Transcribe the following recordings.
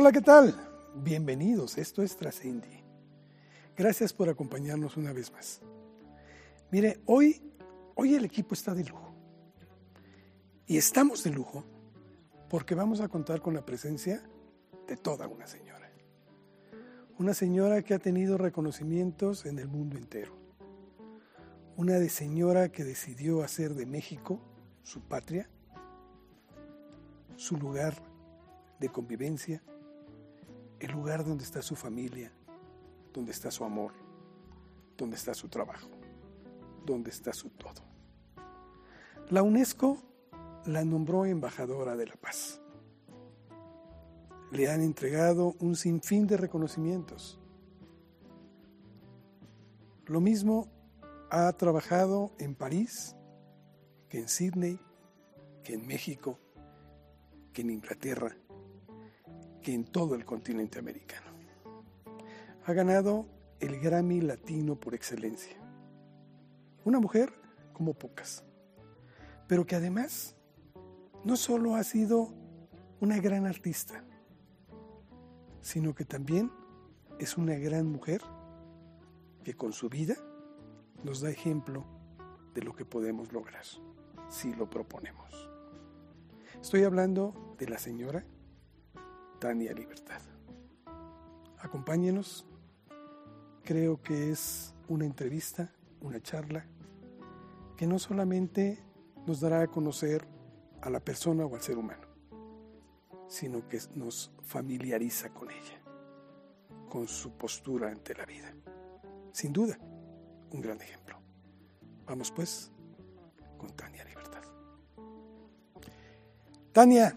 Hola, ¿qué tal? Bienvenidos, esto es Trascendi. Gracias por acompañarnos una vez más. Mire, hoy, hoy el equipo está de lujo. Y estamos de lujo porque vamos a contar con la presencia de toda una señora. Una señora que ha tenido reconocimientos en el mundo entero. Una de señora que decidió hacer de México su patria, su lugar de convivencia, el lugar donde está su familia, donde está su amor, donde está su trabajo, donde está su todo. La UNESCO la nombró embajadora de la paz. Le han entregado un sinfín de reconocimientos. Lo mismo ha trabajado en París, que en Sydney, que en México, que en Inglaterra, en todo el continente americano. Ha ganado el Grammy Latino por excelencia. Una mujer como pocas, pero que además no solo ha sido una gran artista, sino que también es una gran mujer que con su vida nos da ejemplo de lo que podemos lograr si lo proponemos. Estoy hablando de la señora Tania Libertad. Acompáñenos. Creo que es una entrevista, una charla, que no solamente nos dará a conocer a la persona o al ser humano, sino que nos familiariza con ella, con su postura ante la vida. Sin duda, un gran ejemplo. Vamos pues con Tania Libertad. Tania,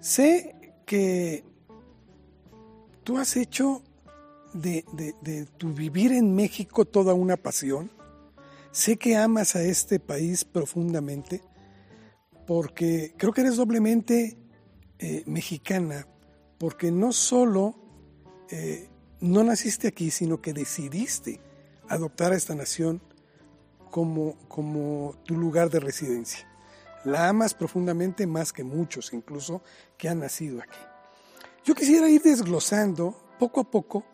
sé que tú has hecho de, tu vivir en México toda una pasión. Sé que amas a este país profundamente porque creo que eres doblemente eh, mexicana, porque no solo eh, no naciste aquí, sino que decidiste adoptar a esta nación como tu lugar de residencia. La amas profundamente más que muchos, incluso que han nacido aquí. Yo quisiera ir desglosando poco a poco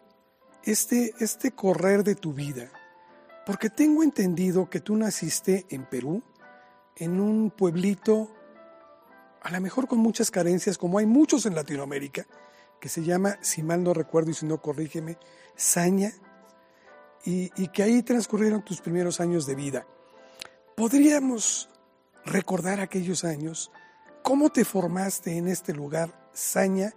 este, este correr de tu vida, porque tengo entendido que tú naciste en Perú, en un pueblito, a lo mejor con muchas carencias, como hay muchos en Latinoamérica, que se llama, si mal no recuerdo y si no corrígeme, Saña, y, y que ahí transcurrieron tus primeros años de vida. ¿Podríamos recordar aquellos años, cómo te formaste en este lugar, Saña,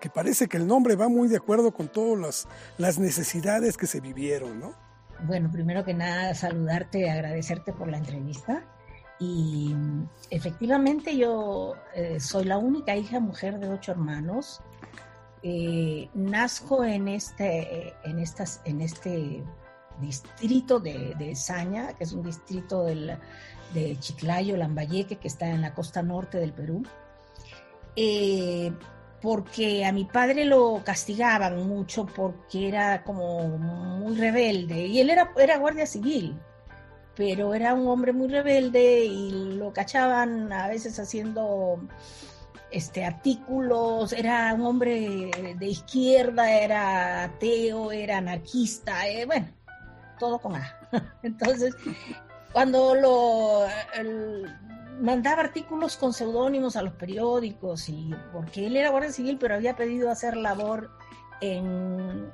que parece que el nombre va muy de acuerdo con todas las, necesidades que se vivieron, ¿no? Bueno, primero que nada, saludarte agradecerte por la entrevista. Y efectivamente yo eh, soy la única hija mujer de ocho hermanos. Eh, nazco en este, en, estas, en este distrito de, de Saña, que es un distrito del, de Chiclayo, Lambayeque, que está en la costa norte del Perú, eh, porque a mi padre lo castigaban mucho porque era como muy rebelde, y él era, era guardia civil, pero era un hombre muy rebelde y lo cachaban a veces haciendo este, artículos, era un hombre de izquierda, era ateo, era anarquista, eh, bueno, todo con A. Entonces, cuando lo mandaba artículos con seudónimos a los periódicos y porque él era guardia civil pero había pedido hacer labor en,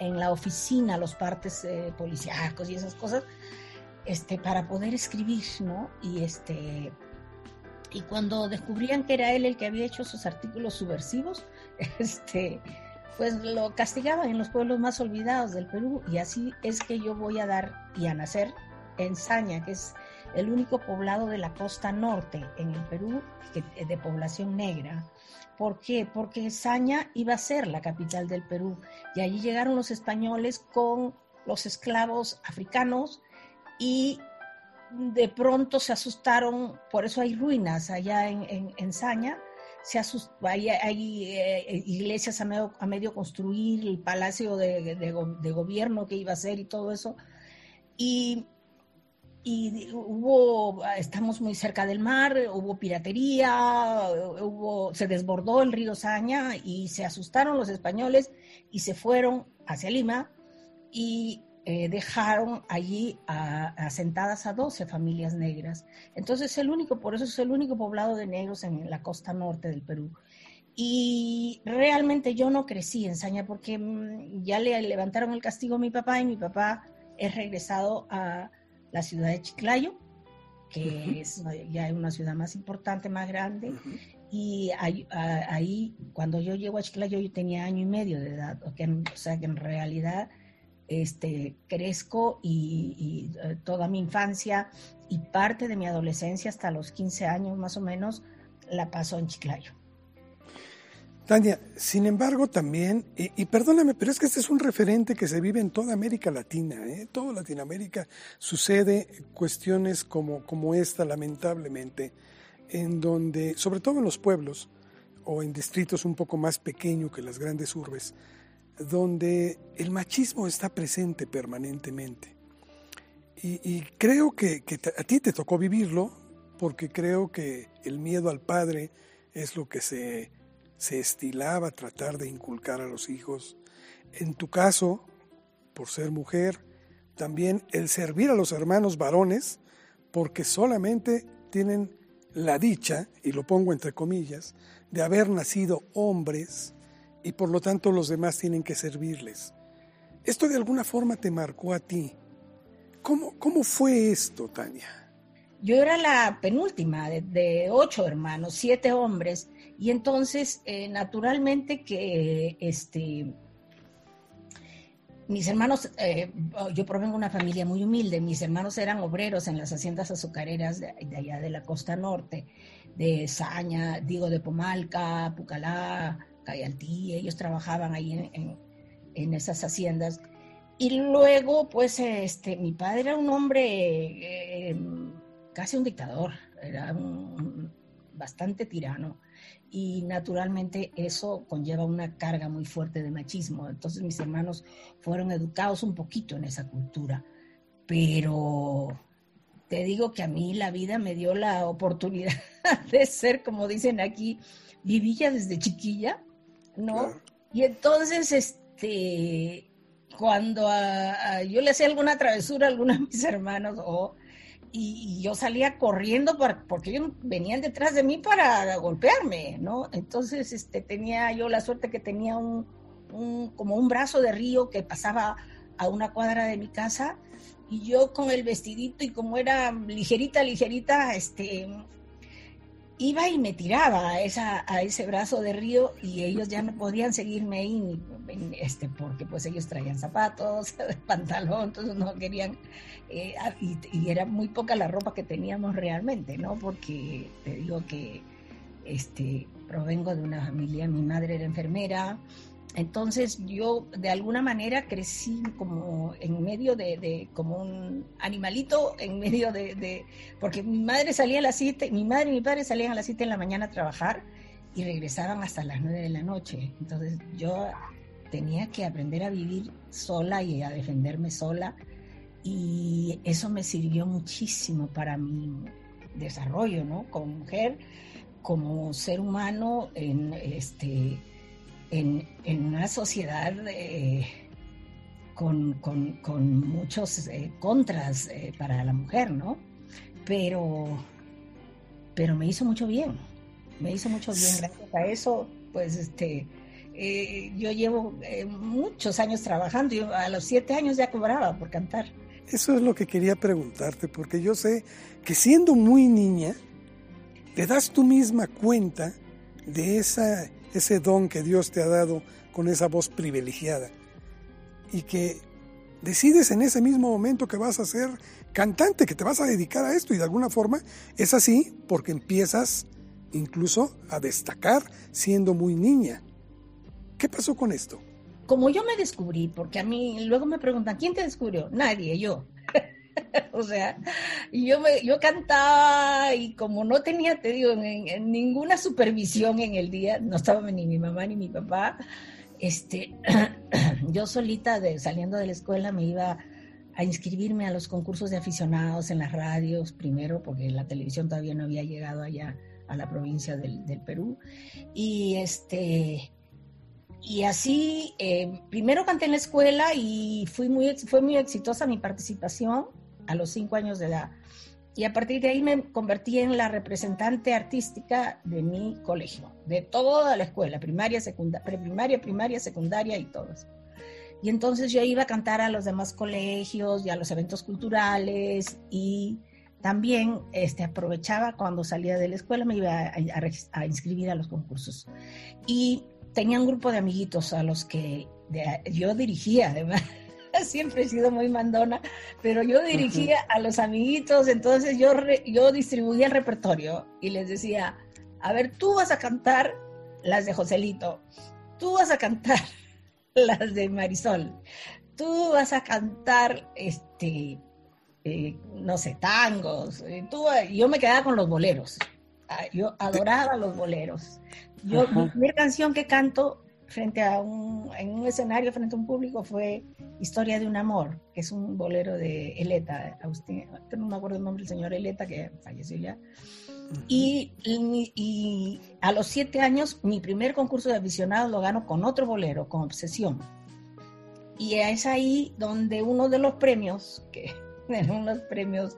la oficina los partes eh, policíacos y esas cosas este para poder escribir no y este y cuando descubrían que era él el que había hecho esos artículos subversivos este pues lo castigaban en los pueblos más olvidados del Perú y así es que yo voy a dar y a nacer en Saña, que es el único poblado de la costa norte en el Perú de población negra. ¿Por qué? Porque Saña iba a ser la capital del Perú y allí llegaron los españoles con los esclavos africanos y de pronto se asustaron, por eso hay ruinas allá en, en, Saña, se hay, eh, iglesias a medio, a medio, construir, el palacio de, de, de, gobierno que iba a ser y todo eso. Y y hubo, estamos muy cerca del mar, hubo piratería, hubo, se desbordó el río Saña y se asustaron los españoles y se fueron hacia Lima y eh, dejaron allí asentadas a 12 familias negras. Entonces el único, por eso es el único poblado de negros en la costa norte del Perú. Y realmente yo no crecí en Saña porque mm, ya le levantaron el castigo a mi papá y mi papá es regresado a la ciudad de Chiclayo, que es ya una ciudad más importante, más grande. Y ahí, cuando yo llego a Chiclayo, yo tenía año y medio de edad. O, sea que en realidad este, crezco y, eh, toda mi infancia y parte de mi adolescencia hasta los 15 años más o menos la paso en Chiclayo. Tania, sin embargo también, y, perdóname, pero es que este es un referente que se vive en toda América Latina, ¿eh? toda Latinoamérica sucede cuestiones como, como esta, lamentablemente, en donde, sobre todo en los pueblos o en distritos un poco más pequeños que las grandes urbes, donde el machismo está presente permanentemente. Y, creo que, que a ti te tocó vivirlo, porque creo que el miedo al padre es lo que se se estilaba tratar de inculcar a los hijos. En tu caso, por ser mujer, también el servir a los hermanos varones, porque solamente tienen la dicha, y lo pongo entre comillas, de haber nacido hombres y por lo tanto los demás tienen que servirles. Esto de alguna forma te marcó a ti. ¿Cómo, cómo fue esto, Tania? Yo era la penúltima de, ocho hermanos, siete hombres, y entonces eh, naturalmente que este, mis hermanos, eh, yo provengo de una familia muy humilde, mis hermanos eran obreros en las haciendas azucareras de, allá de la costa norte, de Saña, digo, de Pomalca, Pucalá, Cayaltí, ellos trabajaban ahí en, en esas haciendas. Y luego, pues, este, mi padre era un hombre eh, casi un dictador, era un, bastante tirano y naturalmente eso conlleva una carga muy fuerte de machismo. Entonces mis hermanos fueron educados un poquito en esa cultura, pero te digo que a mí la vida me dio la oportunidad de ser, como dicen aquí, vivilla desde chiquilla, ¿no? Y entonces, este, cuando yo le hacía alguna travesura a alguno de mis hermanos o y, yo salía corriendo porque ellos venían detrás de mí para golpearme, ¿no? Entonces este, tenía yo la suerte que tenía un, como un brazo de río que pasaba a una cuadra de mi casa y yo con el vestidito y como era ligerita, ligerita, este, iba y me tiraba a, esa, a ese brazo de río y ellos ya no podían seguirme ahí este, porque pues ellos traían zapatos, pantalón, entonces no querían, eh, y, y, era muy poca la ropa que teníamos realmente, ¿no? Porque te digo que este, provengo de una familia, mi madre era enfermera, entonces yo de alguna manera crecí como en medio de, como un animalito, en medio de, porque mi madre salía a las 7, mi madre y mi padre salían a las 7 en la mañana a trabajar y regresaban hasta las 9 de la noche. Entonces yo tenía que aprender a vivir sola y a defenderme sola y eso me sirvió muchísimo para mi desarrollo, ¿no? Como mujer, como ser humano en este en, una sociedad eh, con, muchos eh, contras eh, para la mujer, ¿no? Pero, pero me hizo mucho bien, me hizo mucho bien. Gracias a eso, pues, este, yo llevo muchos años trabajando. Yo a los siete años ya cobraba por cantar. Eso es lo que quería preguntarte, porque yo sé que siendo muy niña, te das tú misma cuenta de esa ese don que Dios te ha dado con esa voz privilegiada. Y que decides en ese mismo momento que vas a ser cantante, que te vas a dedicar a esto y de alguna forma es así porque empiezas incluso a destacar siendo muy niña. ¿Qué pasó con esto? Como yo me descubrí, porque a mí luego me preguntan, ¿quién te descubrió? Nadie, yo. o sea, yo, me, yo cantaba y como no tenía, te digo, ninguna supervisión en el día, no estaba ni mi mamá ni mi papá, este, yo solita de, saliendo de la escuela me iba a inscribirme a los concursos de aficionados en las radios, primero porque la televisión todavía no había llegado allá a la provincia del, del Perú. Y este y así, eh, primero canté en la escuela y fui muy, fue muy exitosa mi participación a los cinco años de edad. Y a partir de ahí me convertí en la representante artística de mi colegio, de toda la escuela, primaria, secundaria, preprimaria, primaria, secundaria y todas. Y entonces yo iba a cantar a los demás colegios y a los eventos culturales y también este, aprovechaba cuando salía de la escuela, me iba a, inscribir a los concursos. Y tenía un grupo de amiguitos a los que yo dirigía, además. Siempre he sido muy mandona, pero yo dirigía a los amiguitos, entonces yo, yo distribuía el repertorio y les decía, a ver, tú vas a cantar las de Joselito, tú vas a cantar las de Marisol, tú vas a cantar, este, eh, no sé, tangos, eh, tú, yo me quedaba con los boleros, ah, yo adoraba los boleros. Yo, mi primera canción que canto frente a un, en un escenario, frente a un público, fue Historia de un amor, que es un bolero de Eleta, Agustín, no me acuerdo el nombre del señor Eleta, que falleció ya. Y, y, a los siete años, mi primer concurso de aficionados lo gano con otro bolero, con Obsesión. Y es ahí donde uno de los premios, que eran unos premios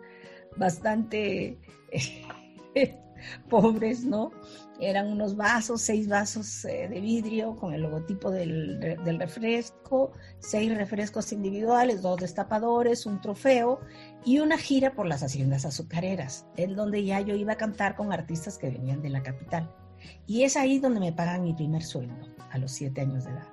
bastante pobres, ¿no? Eran unos vasos, seis vasos eh, de vidrio con el logotipo del, del, refresco, seis refrescos individuales, dos destapadores, un trofeo y una gira por las haciendas azucareras, en donde ya yo iba a cantar con artistas que venían de la capital. Y es ahí donde me pagan mi primer sueldo, a los siete años de edad.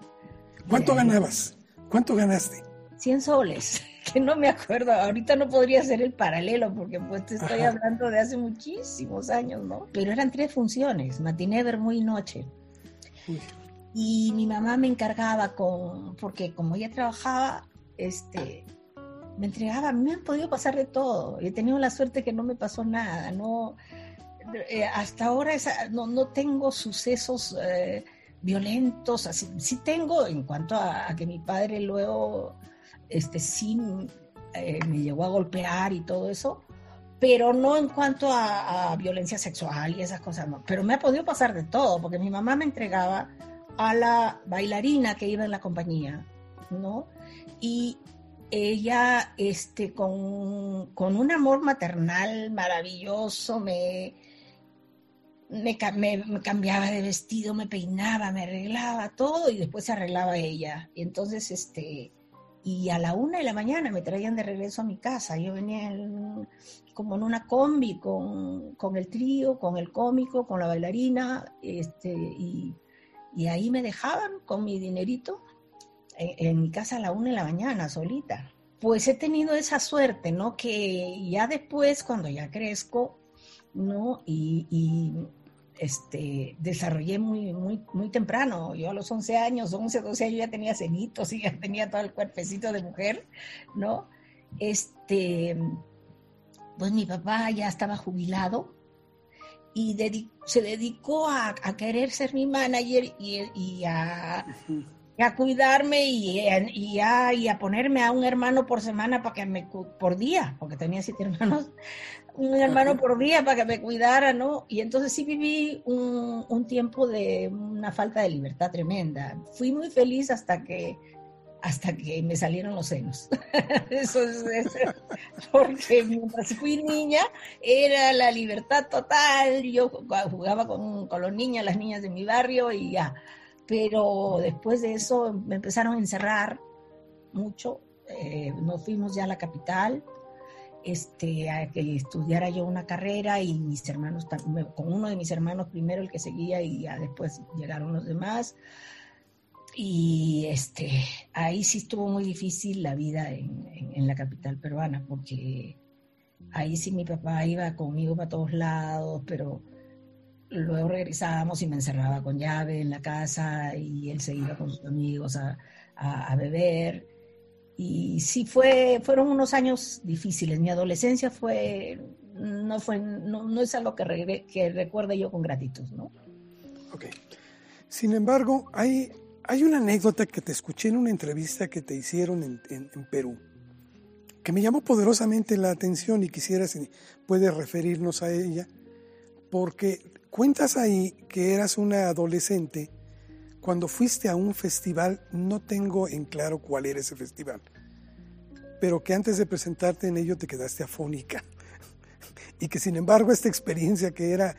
¿Cuánto ganabas? ¿Cuánto ganaste? 100 soles, que no me acuerdo, ahorita no podría hacer el paralelo porque pues te estoy hablando de hace muchísimos años, ¿no? Pero eran tres funciones, matiné, muy noche. Y mi mamá me encargaba con, porque como ella trabajaba, este, me entregaba, me han podido pasar de todo, y he tenido la suerte que no me pasó nada, no, eh, hasta ahora esa, no, no tengo sucesos eh, violentos, así, sí tengo en cuanto a, a que mi padre luego este, sí eh, me llegó a golpear y todo eso, pero no en cuanto a, violencia sexual y esas cosas. Pero me ha podido pasar de todo, porque mi mamá me entregaba a la bailarina que iba en la compañía, ¿no? Y ella, este, con, con un amor maternal maravilloso, me, me, me, cambiaba de vestido, me peinaba, me arreglaba todo y después se arreglaba ella. Y entonces, este, y a la una de la mañana me traían de regreso a mi casa. Yo venía como en una combi con, con, el trío, con el cómico, con la bailarina, este, y, y ahí me dejaban con mi dinerito en, en, mi casa a la una de la mañana, solita. Pues he tenido esa suerte, ¿no? Que ya después, cuando ya crezco, ¿no? Y este, desarrollé muy, muy, muy temprano. Yo a los 11 años, 11, 12 años ya tenía cenitos y ya tenía todo el cuerpecito de mujer, ¿no? Este, pues mi papá ya estaba jubilado y se dedicó a, querer ser mi manager y, a, a, cuidarme y, y, a, y a ponerme a un hermano por semana para que me, por día, porque tenía siete hermanos, un hermano por día para que me cuidara, ¿no? Y entonces sí viví un, un, tiempo de una falta de libertad tremenda. Fui muy feliz hasta que hasta que me salieron los senos. Eso es, porque mientras fui niña era la libertad total. Yo jugaba con, con los niños, las niñas de mi barrio y ya. Pero después de eso me empezaron a encerrar mucho. Eh, nos fuimos ya a la capital este, a que estudiara yo una carrera y mis hermanos, con uno de mis hermanos primero el que seguía y ya después llegaron los demás. Y este, ahí sí estuvo muy difícil la vida en, en, la capital peruana, porque ahí sí mi papá iba conmigo para todos lados, pero luego regresábamos y me encerraba con llave en la casa y él se iba con sus amigos a, a, beber y sí fue, fueron unos años difíciles. Mi adolescencia fue, no fue, no, es algo que, que recuerde yo con gratitud, ¿no? Ok. Sin embargo, hay, hay una anécdota que te escuché en una entrevista que te hicieron en, en, Perú. que me llamó poderosamente la atención y quisiera si puedes referirnos a ella, porque cuentas ahí que eras una adolescente cuando fuiste a un festival, no tengo en claro cuál era ese festival, pero que antes de presentarte en ello te quedaste afónica y que sin embargo esta experiencia que era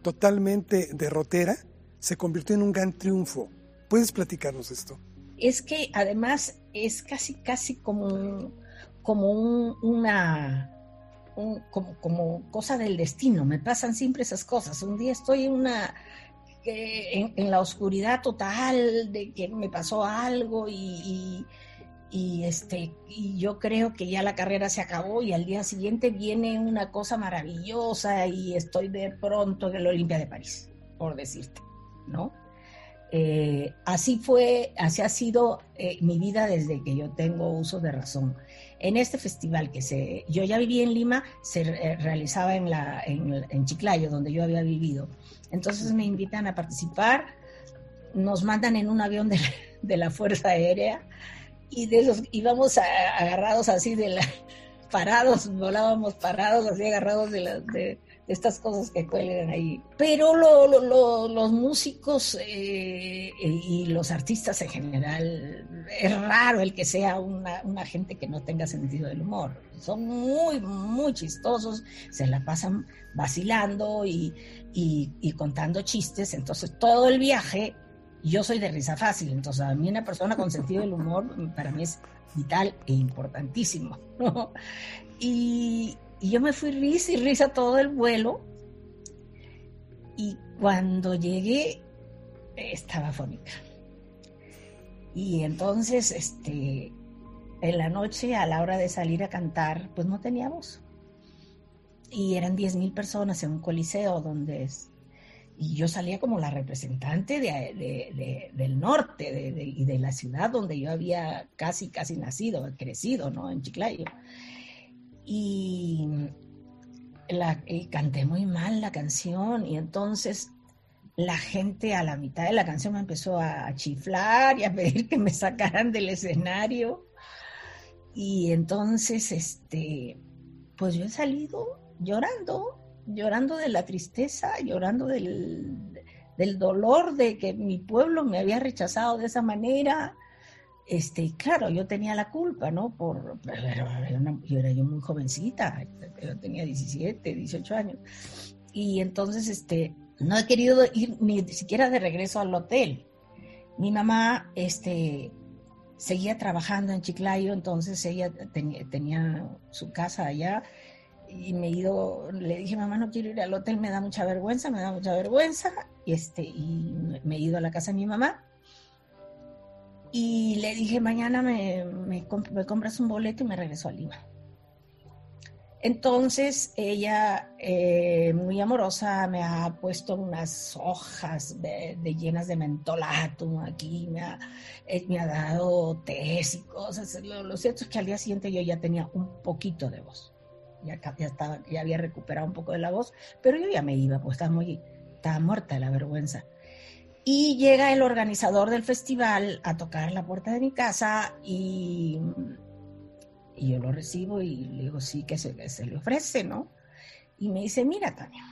totalmente derrotera se convirtió en un gran triunfo. ¿Puedes platicarnos esto? Es que además es casi, casi como, como una como, como cosa del destino. Me pasan siempre esas cosas. Un día estoy en una en, la oscuridad total de que me pasó algo y, y, este y yo creo que ya la carrera se acabó y al día siguiente viene una cosa maravillosa y estoy de pronto en el Olimpia de París, por decirte, ¿no? Eh, así fue, así ha sido eh, mi vida desde que yo tengo uso de razón. En este festival que se, yo ya viví en Lima, se eh, realizaba en, la, en, Chiclayo, donde yo había vivido. Entonces me invitan a participar, nos mandan en un avión de, de la Fuerza Aérea y de esos íbamos agarrados así de la, parados, volábamos parados, así agarrados de, la, de, estas cosas que cuelgan ahí. Pero los músicos eh, y los artistas en general, es raro el que sea una, gente que no tenga sentido del humor. Son muy, muy chistosos, se la pasan vacilando y, y contando chistes. Entonces todo el viaje, yo soy de risa fácil, entonces a mí una persona con sentido del humor para mí es vital e importantísimo. Y, y yo me fui risa y risa todo el vuelo. Y cuando llegué, estaba fónica. Y entonces, este, en la noche, a la hora de salir a cantar, pues no teníamos. Y eran 10.000 personas en un coliseo donde es. Y yo salía como la representante de, del norte y de la ciudad donde yo había casi, casi nacido, crecido, ¿no? En Chiclayo y, la, canté muy mal la canción y entonces la gente a la mitad de la canción me empezó a chiflar y a pedir que me sacaran del escenario. Y entonces, este, pues yo he salido llorando, llorando de la tristeza, llorando del, del dolor de que mi pueblo me había rechazado de esa manera, este, claro, yo tenía la culpa, ¿no? Por, yo era yo muy jovencita, yo tenía 17, 18 años. Y entonces, este, no he querido ir ni siquiera de regreso al hotel. Mi mamá, este, seguía trabajando en Chiclayo, entonces ella tenía su casa allá y me he ido, le dije, mamá, no quiero ir al hotel, me da mucha vergüenza, me da mucha vergüenza, y, este, y me he ido a la casa de mi mamá y le dije, mañana me, me, compras un boleto y me regreso a Lima. Entonces ella, eh, muy amorosa, me ha puesto unas hojas de, llenas de mentolato aquí, me ha, eh, me ha dado tés y cosas. Lo, cierto es que al día siguiente yo ya tenía un poquito de voz. Ya, ya, estaba, ya había recuperado un poco de la voz, pero yo ya me iba, pues estaba muy, estaba muerta de la vergüenza. Y llega el organizador del festival a tocar la puerta de mi casa y, yo lo recibo y le digo, sí, que se, le ofrece, ¿no? Y me dice, mira, Tania,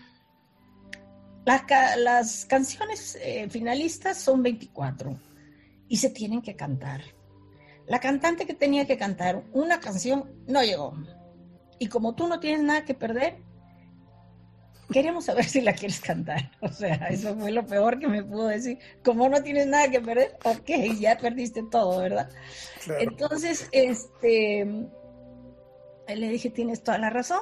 las, las canciones eh, finalistas son 24 y se tienen que cantar. La cantante que tenía que cantar una canción no llegó. Y como tú no tienes nada que perder, queremos saber si la quieres cantar. O sea, eso fue lo peor que me pudo decir. Como no tienes nada que perder, ok, ya perdiste todo, ¿verdad? Entonces, este, le dije, tienes toda la razón,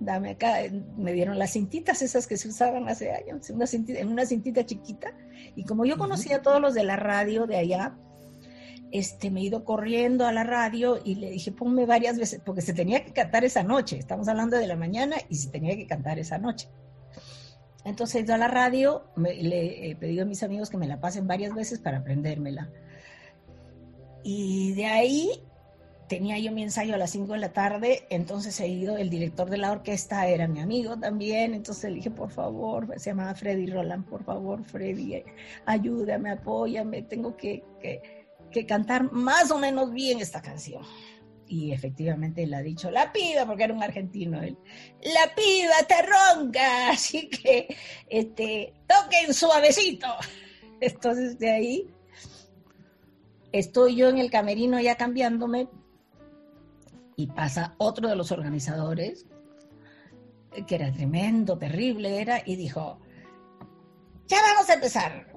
dame acá, me dieron las cintitas esas que se usaban hace años, una en una cintita chiquita, y como yo conocía a todos los de la radio de allá, este, me he ido corriendo a la radio y le dije, ponme varias veces, porque se tenía que cantar esa noche, estamos hablando de la mañana y se tenía que cantar esa noche. Entonces he ido a la radio, le he pedido a mis amigos que me la pasen varias veces para aprendérmela. Y de ahí tenía yo mi ensayo a las 5 de la tarde, entonces he ido, el director de la orquesta era mi amigo también, entonces le dije, por favor, se llamaba Freddy Roland, por favor, Freddy, ayúdame, apóyame, tengo que que cantar más o menos bien esta canción. y efectivamente él ha dicho, la piba, porque era un argentino él, la piba está ronca, así que este, toquen suavecito. Entonces de ahí estoy yo en el camerino ya cambiándome y pasa otro de los organizadores, que era tremendo, terrible era, y dijo, ya vamos a empezar.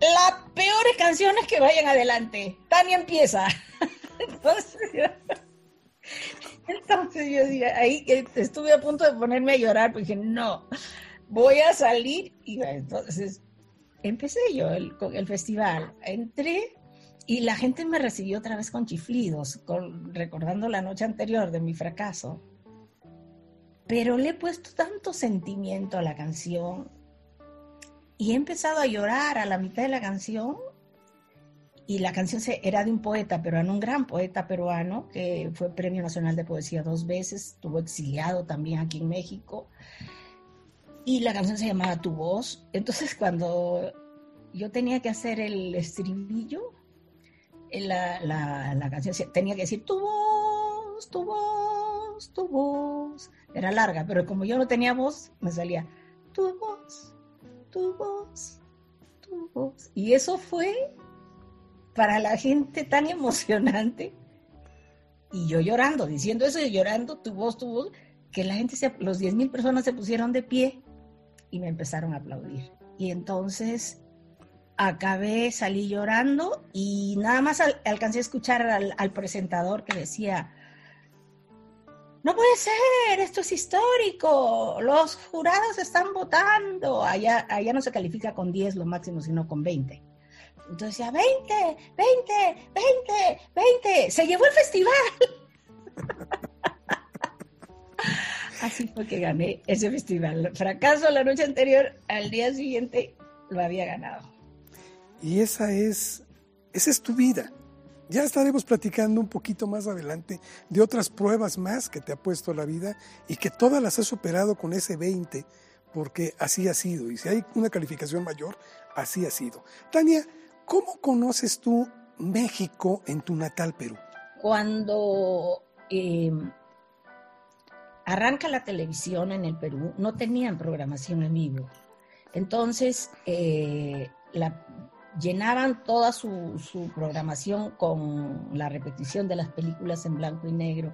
Las peores canciones que vayan adelante. Tania empieza. Entonces, yo dije, ahí estuve a punto de ponerme a llorar, porque dije, no, voy a salir. Y entonces empecé yo el, con el festival. Entré y la gente me recibió otra vez con chiflidos, recordando la noche anterior de mi fracaso. Pero le he puesto tanto sentimiento a la canción y he empezado a llorar a la mitad de la canción y la canción era de un poeta peruano, un gran poeta peruano, que fue Premio Nacional de Poesía dos veces, estuvo exiliado también aquí en México, y la canción se llamaba Tu voz. Entonces cuando yo tenía que hacer el estribillo, la, la, la canción tenía que decir Tu voz, tu voz, tu voz. Era larga, pero como yo no tenía voz, me salía Tu voz, tu voz, tu voz. Y eso fue para la gente tan emocionante. Y yo llorando, diciendo eso y llorando, tu voz, tu voz, que la gente, se, los 10 mil personas se pusieron de pie y me empezaron a aplaudir. Y entonces acabé, salí llorando y nada más alcancé a escuchar al, al, presentador que decía, no puede ser, esto es histórico, los jurados están votando, allá, allá no se califica con 10 lo máximo, sino con 20. Entonces decía, 20, 20, 20, 20, se llevó el festival. Así fue que gané ese festival. Fracaso la noche anterior, al día siguiente lo había ganado. Y esa es, esa es tu vida. Ya estaremos platicando un poquito más adelante de otras pruebas más que te ha puesto la vida y que todas las has superado con ese 20, porque así ha sido. Y si hay una calificación mayor, así ha sido. Tania, ¿Cómo conoces tú México en tu natal Perú? Cuando em, arranca la televisión en el Perú, no tenían programación en vivo. Entonces, eh, llenaban toda su, programación con la repetición de las películas en blanco y negro,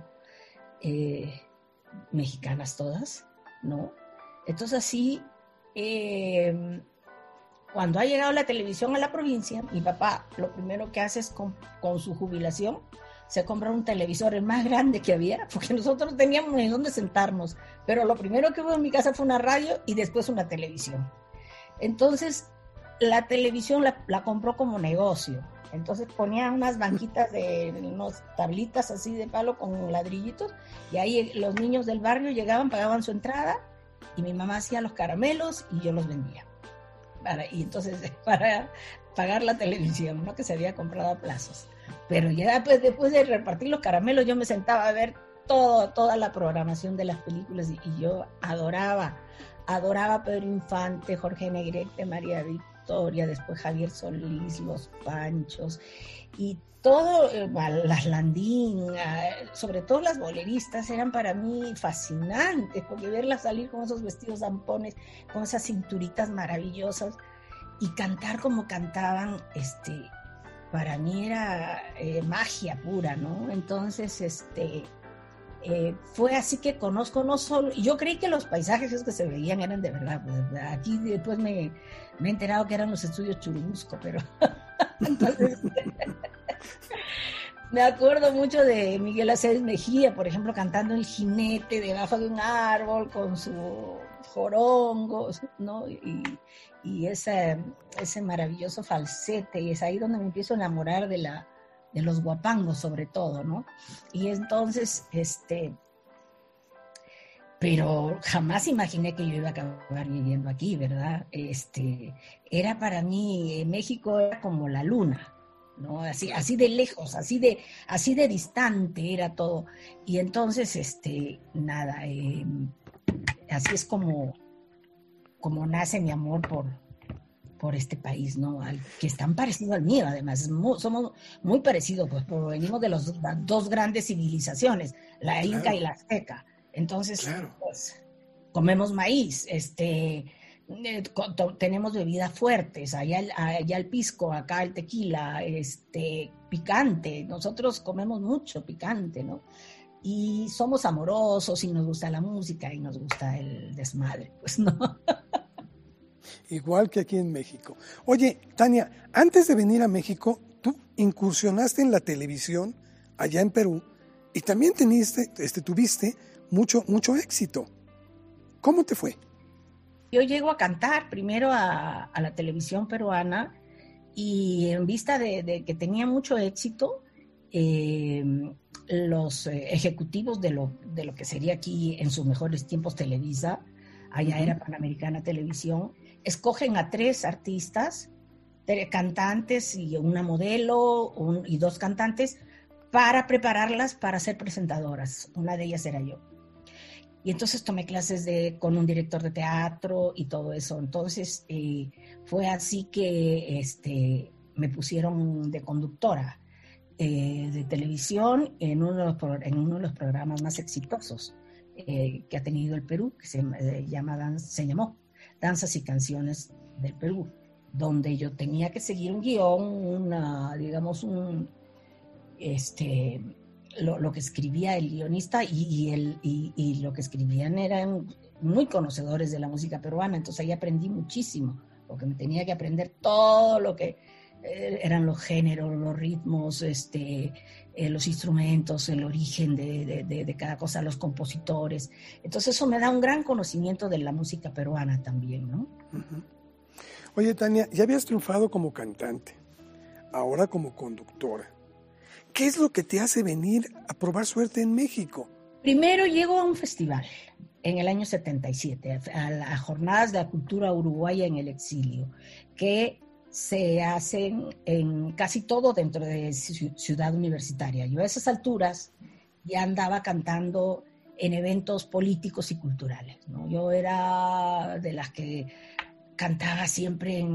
eh, mexicanas todas, ¿no? Entonces así em, cuando ha llegado la televisión a la provincia, mi papá lo primero que hace es con, su jubilación, se compra un televisor, el más grande que había, porque nosotros teníamos en dónde sentarnos, pero lo primero que hubo en mi casa fue una radio y después una televisión. Entonces, la televisión la, compró como negocio. Entonces ponía unas banquitas de unas tablitas así de palo con ladrillitos y ahí los niños del barrio llegaban, pagaban su entrada y mi mamá hacía los caramelos y yo los vendía y entonces para pagar la televisión, ¿no? Que se había comprado a plazos. Pero ya pues, después de repartir los caramelos, yo me sentaba a ver todo, toda la programación de las películas y, yo adoraba, adoraba a Pedro Infante, Jorge Negrete, María Después Javier Solís, Los Panchos y todo, eh, las Landín, sobre todo las boleristas, eran para mí fascinantes, porque verlas salir con esos vestidos zampones, con esas cinturitas maravillosas y cantar como cantaban, este, para mí era eh, magia pura, ¿no? Entonces, este, eh, fue así que conozco no solo, yo creí que los paisajes que se veían eran de verdad, aquí después me, me, he enterado que eran los estudios Churubusco, pero entonces me acuerdo mucho de Miguel Aceves Mejía, por ejemplo, cantando El jinete debajo de un árbol con su jorongo, ¿no? Y, ese, ese maravilloso falsete, y es ahí donde me empiezo a enamorar de, la, de los guapangos sobre todo, ¿no? Y entonces, este, pero jamás imaginé que yo iba a acabar viviendo aquí, ¿verdad? Este, era para mí, México era como la luna, ¿no? Así, así de lejos, así de, así de distante era todo. Y entonces, este, nada, em, así es como, como nace mi amor por, por este país, ¿no? Al, que es tan parecido al mío, además. somos muy parecidos, pues, venimos de las dos grandes civilizaciones, la inca y la azteca. Entonces, pues, comemos maíz, este, eh, tenemos bebidas fuertes, allá el, allá el pisco, acá el tequila, este, picante. Nosotros comemos mucho picante, ¿no? Y somos amorosos y nos gusta la música y nos gusta el desmadre, pues, ¿no? igual que aquí en México. Oye, Tania, antes de venir a México, tú incursionaste en la televisión allá en Perú y también teniste, este, tuviste mucho, mucho éxito. ¿Cómo te fue? Yo llego a cantar primero a, la televisión peruana y en vista de, que tenía mucho éxito, em, los eh, ejecutivos de lo, de lo que sería aquí en sus mejores tiempos Televisa, allá era Panamericana Televisión, escogen a tres artistas, cantantes y una modelo y dos cantantes para prepararlas para ser presentadoras. Una de ellas era yo. Y entonces tomé clases de, con un director de teatro y todo eso. Entonces eh, fue así que este, me pusieron de conductora eh, de televisión en uno, de los, en uno de los programas más exitosos eh, que ha tenido el Perú, que se, llama, se llamó danzas y canciones del Perú, donde yo tenía que seguir un guion, una, digamos, un, este, lo, que escribía el guionista y, el, y, lo que escribían eran muy conocedores de la música peruana, entonces ahí aprendí muchísimo, porque me tenía que aprender todo lo que eh, eran los géneros, los ritmos, este, eh, los instrumentos, el origen de, cada cosa, los compositores. Entonces eso me da un gran conocimiento de la música peruana también, ¿no? Oye, Tania, ya habías triunfado como cantante, ahora como conductora. ¿Qué es lo que te hace venir a probar suerte en México? Primero llego a un festival en el año 77, a las Jornadas de la Cultura Uruguaya en el Exilio, que se hacen en casi todo dentro de Ciudad Universitaria. Yo a esas alturas ya andaba cantando en eventos políticos y culturales. ¿no? Yo era de las que cantaba siempre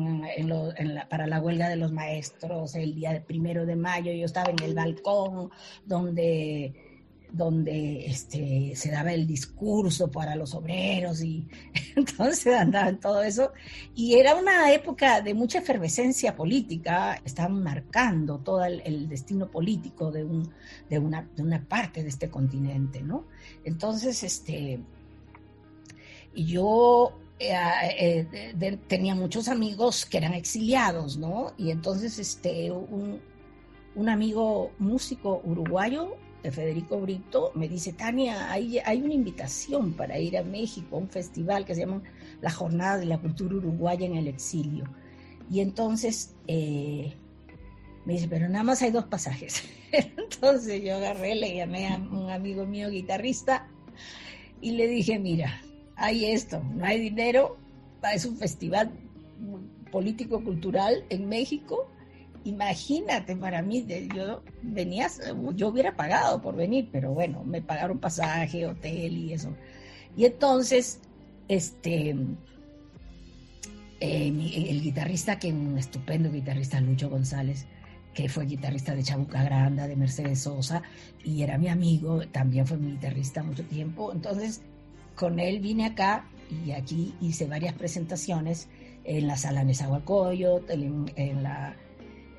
para la huelga de los maestros, el día primero de mayo, yo estaba en el balcón donde donde este, se daba el discurso para los obreros y entonces andaba en todo eso. Y era una época de mucha efervescencia política, estaban marcando todo el, destino político de, un, de, una, de una parte de este continente, ¿no? Entonces, este, yo eh, eh, tenía muchos amigos que eran exiliados, ¿no? Y entonces, este, un, un amigo músico uruguayo de Federico Brito, me dice, Tania, hay, hay una invitación para ir a México, a un festival que se llama la Jornada de la Cultura Uruguaya en el Exilio. Y entonces eh, me dice, pero nada más hay dos pasajes. entonces yo agarré, le llamé a un amigo mío guitarrista y le dije, mira, hay esto, no hay dinero, es un festival político-cultural en México imagínate para mí, yo venías, yo hubiera pagado por venir, pero bueno, me pagaron pasaje, hotel y eso. Y entonces, este, eh, el guitarrista, que un estupendo guitarrista, Lucho González, que fue guitarrista de Chabuca Granda, de Mercedes Sosa, y era mi amigo, también fue mi guitarrista mucho tiempo. Entonces, con él vine acá y aquí hice varias presentaciones en la sala Nezahualcóyotl, en, en la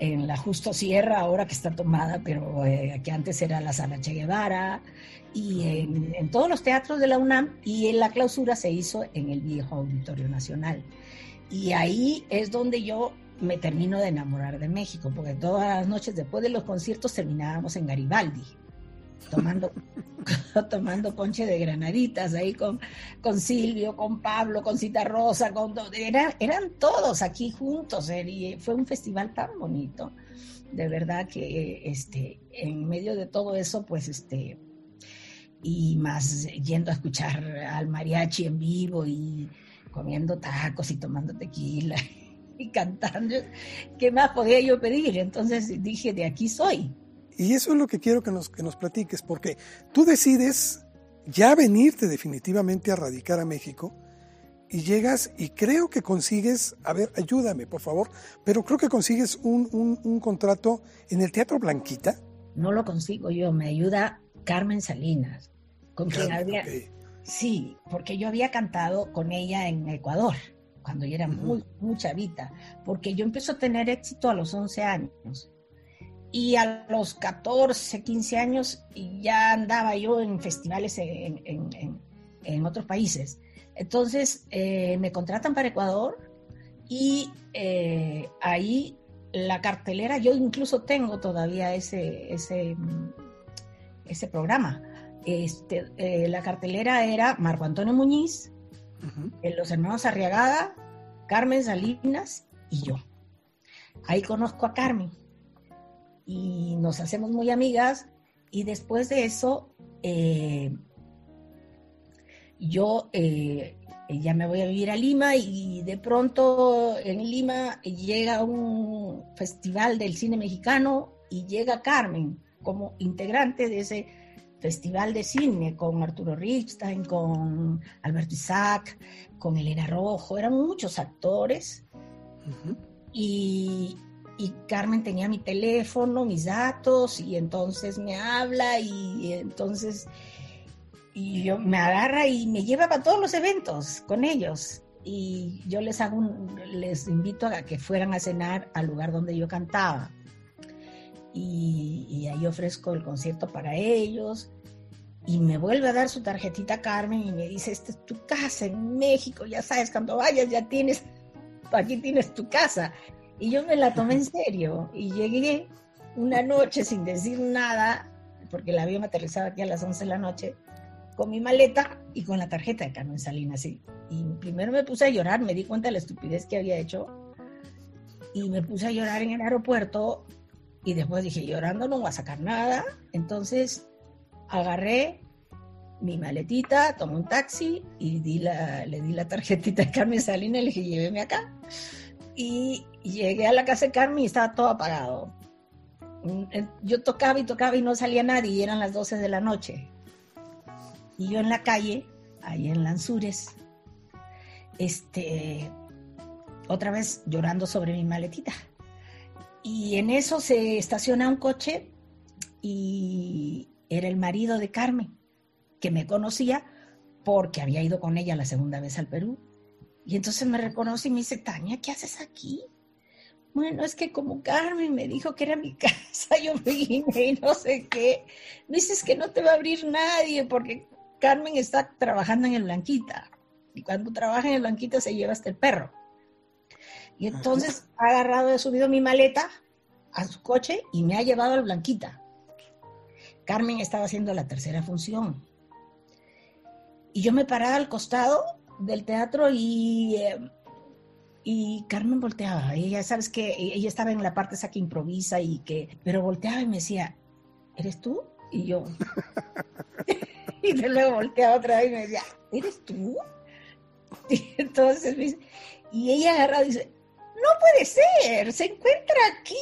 en la Justo Sierra, ahora que está tomada, pero eh, que antes era la Sala Che Guevara, y en, todos los teatros de la UNAM, y en la clausura se hizo en el viejo Auditorio Nacional. Y ahí es donde yo me termino de enamorar de México, porque todas las noches después de los conciertos terminábamos en Garibaldi tomando, tomando ponche de granaditas ahí con, con Silvio, con Pablo, con Cita Rosa, con, eran, eran todos aquí juntos eh, y fue un festival tan bonito. De verdad que este, en medio de todo eso, pues este, y más yendo a escuchar al mariachi en vivo y comiendo tacos y tomando tequila y cantando, ¿qué más podía yo pedir? Entonces dije, de aquí soy. Y eso es lo que quiero que nos, que nos platiques, porque tú decides ya venirte definitivamente a radicar a México y llegas y creo que consigues, a ver, ayúdame por favor, pero creo que consigues un, un, contrato en el Teatro Blanquita. No lo consigo yo, me ayuda Carmen Salinas, con quien había... Sí, porque yo había cantado con ella en Ecuador, cuando yo era muy, muy chavita, porque yo empecé a tener éxito a los 11 años. Y a los 14, 15 años ya andaba yo en festivales en, en, en otros países. Entonces eh, me contratan para Ecuador y eh, ahí la cartelera, yo incluso tengo todavía ese, ese, ese programa. Este, eh, la cartelera era Marco Antonio Muñiz, los hermanos Arriagada, Carmen Salinas y yo. Ahí conozco a Carmen y nos hacemos muy amigas y después de eso yo eh, ya me voy a vivir a Lima y de pronto en Lima llega un festival del cine mexicano y llega Carmen como integrante de ese festival de cine con Arturo Ripstein, con Alberto Isaac, con Elena Rojo, eran muchos actores. y, y Carmen tenía mi teléfono, mis datos, y entonces me habla y entonces y yo me agarra y me lleva para todos los eventos con ellos. Y yo les hago les invito a que fueran a cenar al lugar donde yo cantaba. Y, ahí ofrezco el concierto para ellos. Y me vuelve a dar su tarjetita Carmen y me dice, esta es tu casa en México, ya sabes, cuando vayas ya tienes, aquí tienes tu casa. Y yo me la tomé en serio y llegué una noche sin decir nada, porque la avión aterrizaba aquí a las 11 de la noche, con mi maleta y con la tarjeta de Carmen Salinas. Y, primero me puse a llorar, me di cuenta de la estupidez que había hecho y me puse a llorar en el aeropuerto y después dije, llorando no voy a sacar nada. Entonces agarré mi maletita, tomé un taxi y di la, le di la tarjetita a Carmen Salinas y le dije, lléveme acá. Y llegué a la casa de Carmen y estaba todo apagado. Mm, eh, yo tocaba y tocaba y no salía nadie y eran las 12 de la noche. Y yo en la calle, ahí en Lanzures, este, otra vez llorando sobre mi maletita. Y en eso se estaciona un coche y era el marido de Carmen, que me conocía porque había ido con ella la segunda vez al Perú. Y entonces me reconoce y me dice, Tania, ¿qué haces aquí? Bueno, es que como Carmen me dijo que era mi casa, yo me vine y no sé qué. Me dices que no te va a abrir nadie porque Carmen está trabajando en el Blanquita. Y cuando trabaja en el Blanquita se lleva hasta el perro. Y entonces ha agarrado, ha subido mi maleta a su coche y me ha llevado al Blanquita. Carmen estaba haciendo la tercera función. Y yo me paraba al costado del teatro y, eh, y Carmen volteaba. Ella, ¿sabes que Ella estaba en la parte esa que improvisa y que... Pero volteaba y me decía, ¿eres tú? Y yo... y de luego volteaba otra vez y me decía, ¿eres tú? Y entonces me dice, y ella agarra y dice, no puede ser, se encuentra aquí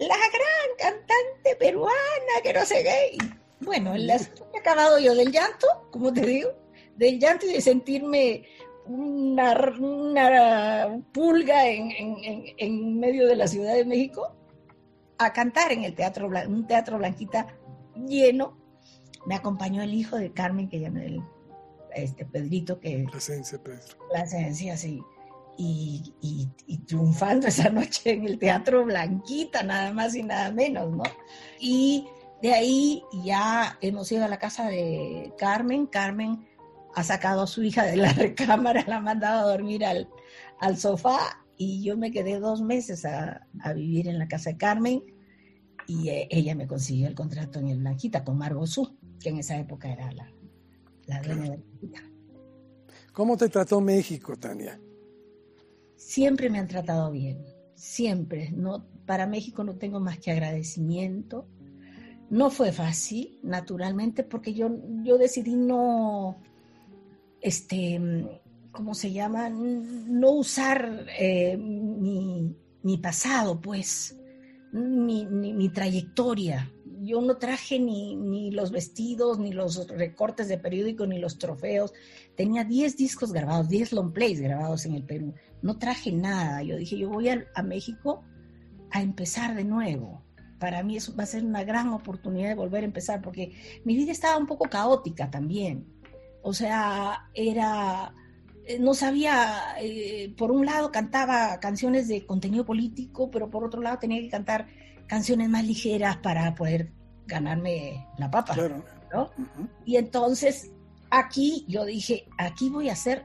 la gran cantante peruana que no sé qué. bueno, he acabado yo del llanto, como te digo, del llanto y de sentirme una, una pulga en, en, en, medio de la Ciudad de México a cantar en el teatro, un teatro blanquita lleno me acompañó el hijo de Carmen, que llama el este Pedrito, que... La esencia, Pedro. La esencia, sí. Y, y, triunfando esa noche en el Teatro Blanquita, nada más y nada menos, ¿no? Y de ahí ya hemos ido a la casa de Carmen. Carmen ha sacado a su hija de la recámara, la ha mandado a dormir al, al sofá y yo me quedé dos meses a, a vivir en la casa de Carmen y eh, ella me consiguió el contrato en el Blanquita con Margot Su que en esa época era la, la dueña de la ¿Cómo te trató México, Tania? Siempre me han tratado bien, siempre. No, para México no tengo más que agradecimiento. No fue fácil, naturalmente, porque yo, yo decidí no, este, ¿cómo se llama? No usar eh, mi, mi, pasado, pues, mi, mi, trayectoria yo no traje ni, ni los vestidos, ni los recortes de periódico, ni los trofeos. Tenía 10 discos grabados, 10 long plays grabados en el Perú. No traje nada. Yo dije, yo voy a, a México a empezar de nuevo. Para mí eso va a ser una gran oportunidad de volver a empezar, porque mi vida estaba un poco caótica también. O sea, era eh, no sabía, eh, por un lado cantaba canciones de contenido político, pero por otro lado tenía que cantar canciones más ligeras para poder ganarme la papa. ¿no? Y entonces aquí yo dije, aquí voy a hacer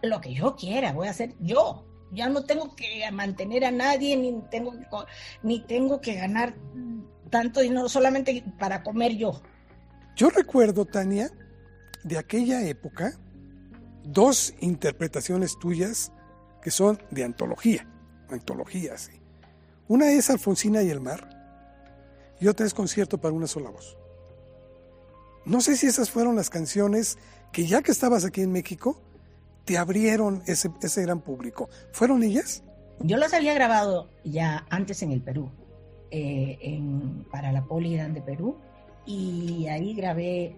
lo que yo quiera, voy a hacer yo. Ya no tengo que mantener a nadie, ni tengo, ni tengo que ganar tanto dinero solamente para comer yo. Yo recuerdo, Tania, de aquella época, dos interpretaciones tuyas que son de antología, antología, sí. Una es Alfonsina y el mar y otra es Concierto para una sola voz. No sé si esas fueron las canciones que ya que estabas aquí en México, te abrieron ese, ese gran público. ¿Fueron ellas? Yo las había grabado ya antes en el Perú, eh, para la Polidan de Perú, y ahí grabé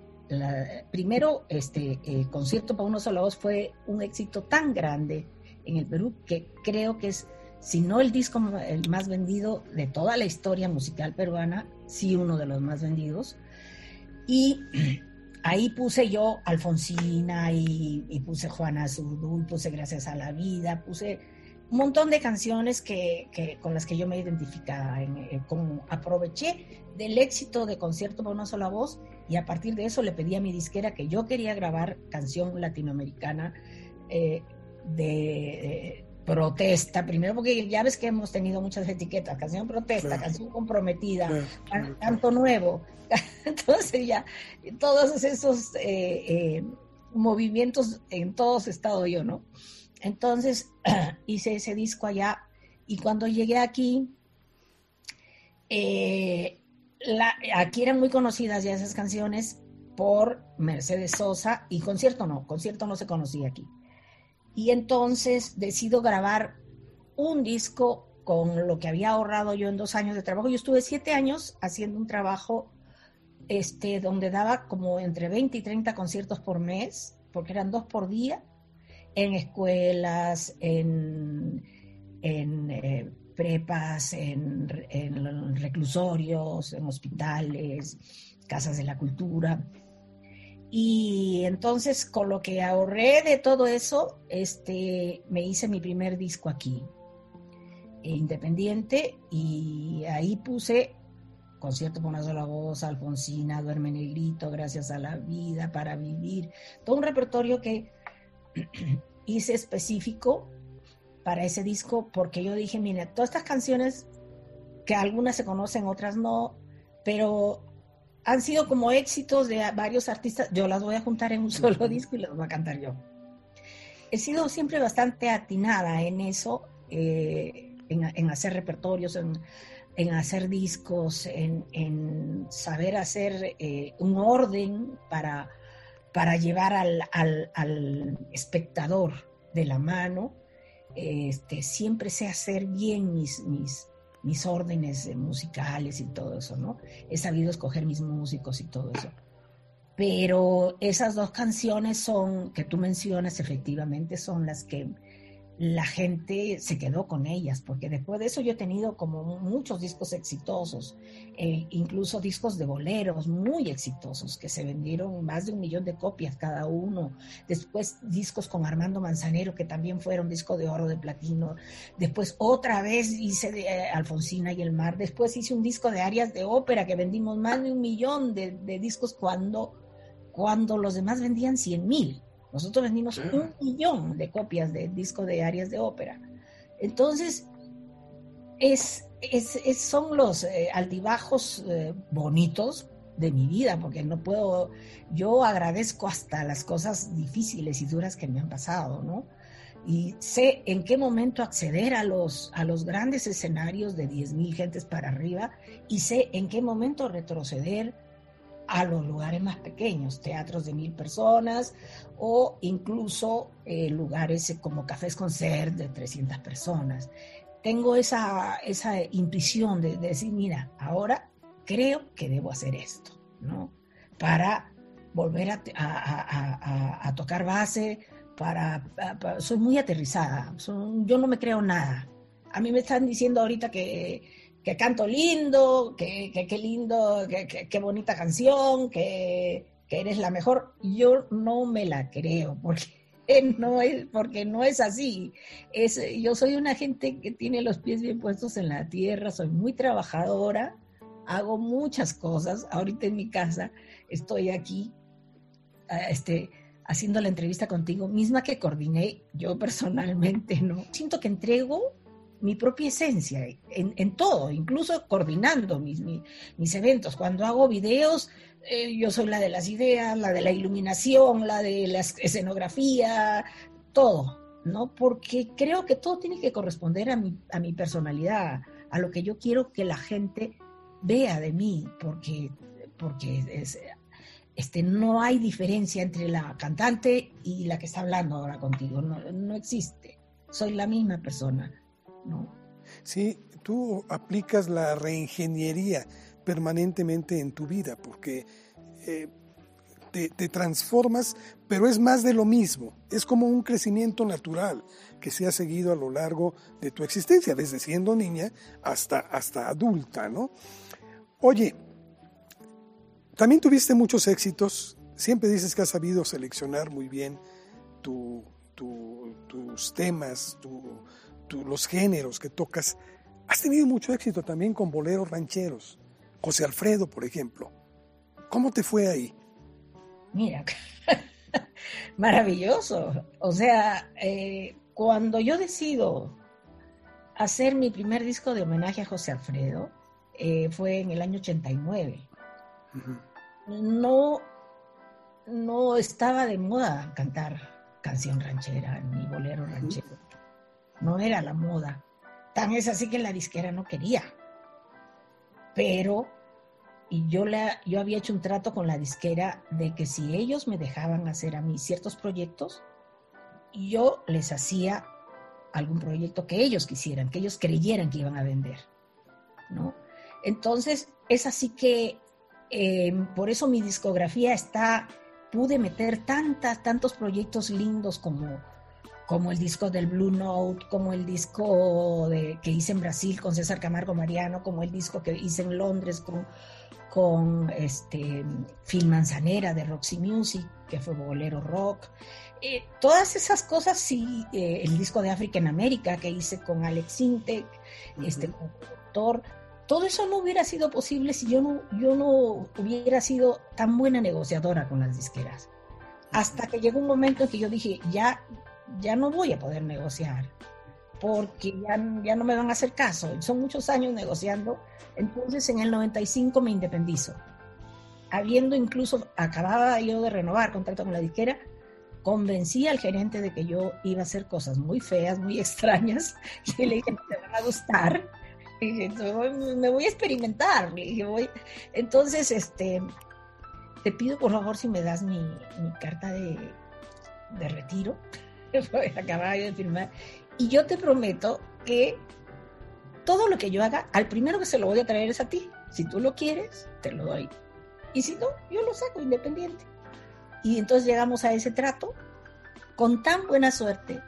primero, este concierto para una sola voz fue un éxito tan grande en el Perú que creo que es, si no el disco el más vendido de toda la historia musical peruana, sí uno de los más vendidos. Y ahí puse yo Alfonsina y, puse Juana Zurdul, puse Gracias a la Vida, puse un montón de canciones que, con las que yo me identificaba. En, eh, aproveché del éxito de concierto por una sola voz y a partir de eso le pedí a mi disquera que yo quería grabar canción latinoamericana eh, de, protesta, primero porque ya ves que hemos tenido muchas etiquetas, canción protesta, canción comprometida, canto nuevo, entonces ya todos esos eh, movimientos en todos he estado yo, ¿no? Entonces hice ese disco allá y cuando llegué aquí, eh, aquí eran muy conocidas ya esas canciones por Mercedes Sosa y concierto no, concierto no se conocía aquí. Y entonces decido grabar un disco con lo que había ahorrado yo en dos años de trabajo. Yo estuve siete años haciendo un trabajo este, donde daba como entre 20 y 30 conciertos por mes, porque eran dos por día en escuelas, en, eh, prepas, en, reclusorios, en hospitales, casas de la cultura. Y entonces con lo que ahorré de todo eso, este, me hice mi primer disco aquí, independiente, y ahí puse concierto con una sola voz, Alfonsina, Duerme Negrito, Gracias a la Vida, Para Vivir, todo un repertorio que hice específico para ese disco porque yo dije, mire, todas estas canciones que algunas se conocen, otras no, pero han sido como éxitos de varios artistas, yo las voy a juntar en un solo disco y las voy a cantar yo. He sido siempre bastante atinada en eso, eh, en, hacer repertorios, en, hacer discos, en, saber hacer eh, un orden para para llevar al, al, espectador de la mano, este, siempre sé hacer bien mis, mis, mis órdenes musicales y todo eso, ¿no? He sabido escoger mis músicos y todo eso. Pero esas dos canciones son, que tú mencionas, efectivamente, son las que la gente se quedó con ellas, porque después de eso yo he tenido como muchos discos exitosos, eh, incluso discos de boleros muy exitosos, que se vendieron más de un millón de copias cada uno, después discos con Armando Manzanero, que también fueron disco de oro, de platino, después otra vez hice eh, Alfonsina y el mar, después hice un disco de arias de ópera, que vendimos más de un millón de, de discos cuando, cuando los demás vendían 100 mil. Nosotros vendimos un millón de copias del disco de Arias de Ópera. Entonces, es, son los eh, altibajos eh, bonitos de mi vida, porque no puedo, yo agradezco hasta las cosas difíciles y duras que me han pasado, ¿no? Y sé en qué momento acceder a los, a los grandes escenarios de 10.000 gentes para arriba y sé en qué momento retroceder a los lugares más pequeños, teatros de mil personas o incluso eh, lugares como cafés concert de 300 personas. Tengo esa, esa intuición de, decir, mira, ahora creo que debo hacer esto, ¿no? Para volver a, tocar base, para, soy muy aterrizada, yo no me creo nada. A mí me están diciendo ahorita que, canto lindo, que, lindo, que, bonita canción, que, eres la mejor. Yo no me la creo, porque no es, porque no es así. Es, yo soy una gente que tiene los pies bien puestos en la tierra, soy muy trabajadora, hago muchas cosas. Ahorita en mi casa estoy aquí este, haciendo la entrevista contigo, misma que coordiné yo personalmente, ¿no? Siento que entrego mi propia esencia en, todo, incluso coordinando mis, mis, eventos. Cuando hago videos, eh, yo soy la de las ideas, la de la iluminación, la de la escenografía, todo, ¿no? Porque creo que todo tiene que corresponder a mi, a mi personalidad, a lo que yo quiero que la gente vea de mí, porque, porque es, este, no hay diferencia entre la cantante y la que está hablando ahora contigo, no, no existe, soy la misma persona, Sí, tú aplicas la reingeniería permanentemente en tu vida, porque eh, te, te, transformas, pero es más de lo mismo, es como un crecimiento natural que se ha seguido a lo largo de tu existencia, desde siendo niña hasta, hasta adulta, ¿no? Oye, también tuviste muchos éxitos. Siempre dices que has sabido seleccionar muy bien tus temas, los géneros que tocas. Has tenido mucho éxito también con boleros rancheros. José Alfredo, por ejemplo. ¿Cómo te fue ahí? Mira, maravilloso. O sea, eh, cuando yo decido hacer mi primer disco de homenaje a José Alfredo, eh, fue en el año 89 no, no estaba de moda cantar canción ranchera ni bolero ranchero. No era la moda. Tan es así que la disquera no quería. Pero, y yo, la, yo había hecho un trato con la disquera de que si ellos me dejaban hacer a mí ciertos proyectos, yo les hacía algún proyecto que ellos quisieran, que ellos creyeran que iban a vender. ¿no? Entonces, es así que Em, por eso mi discografía está, pude meter tantas, tantos proyectos lindos como, como el disco del Blue Note, como el disco de, que hice en Brasil con César Camargo Mariano, como el disco que hice en Londres con, con este, Phil Manzanera de Roxy Music, que fue bolero rock. Eh, todas esas cosas, sí, eh, el disco de África en América que hice con Alex Intec, este, productor todo eso no hubiera sido posible si yo no, yo no hubiera sido tan buena negociadora con las disqueras. Hasta que llegó un momento en que yo dije, ya, ya no voy a poder negociar, porque ya, ya no me van a hacer caso. Son muchos años negociando. Entonces en el 95 me independizo. Habiendo incluso, acababa yo de renovar contrato con la disquera, convencí al gerente de que yo iba a hacer cosas muy feas, muy extrañas, y le dije, no te van a gustar me voy a experimentar. voy. Entonces, este, te pido por favor si me das mi, carta de, de retiro. Acababa de firmar. Y yo te prometo que todo lo que yo haga, al primero que se lo voy a traer es a ti. Si tú lo quieres, te lo doy. Y si no, yo lo saco independiente. Y entonces llegamos a ese trato con tan buena suerte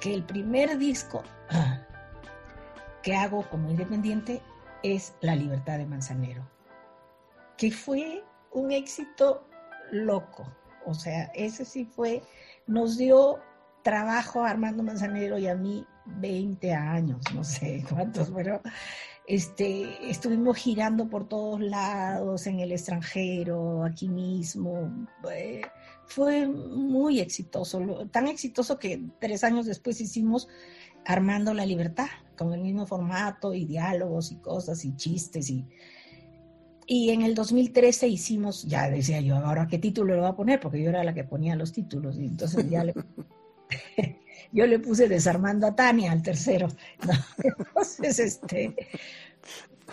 que el primer disco que hago como independiente es La Libertad de Manzanero, que fue un éxito loco. O sea, ese sí fue, nos dio trabajo a Armando Manzanero y a mí 20 años, no sé cuántos, pero este, estuvimos girando por todos lados, en el extranjero, aquí mismo. Eh, fue muy exitoso, tan exitoso que tres años después hicimos Armando la Libertad, con el mismo formato y diálogos y cosas y chistes y... Y en el 2013 hicimos, ya decía yo, ahora qué título le voy a poner, porque yo era la que ponía los títulos, y entonces ya le, yo le puse Desarmando a Tania al tercero. Entonces, este,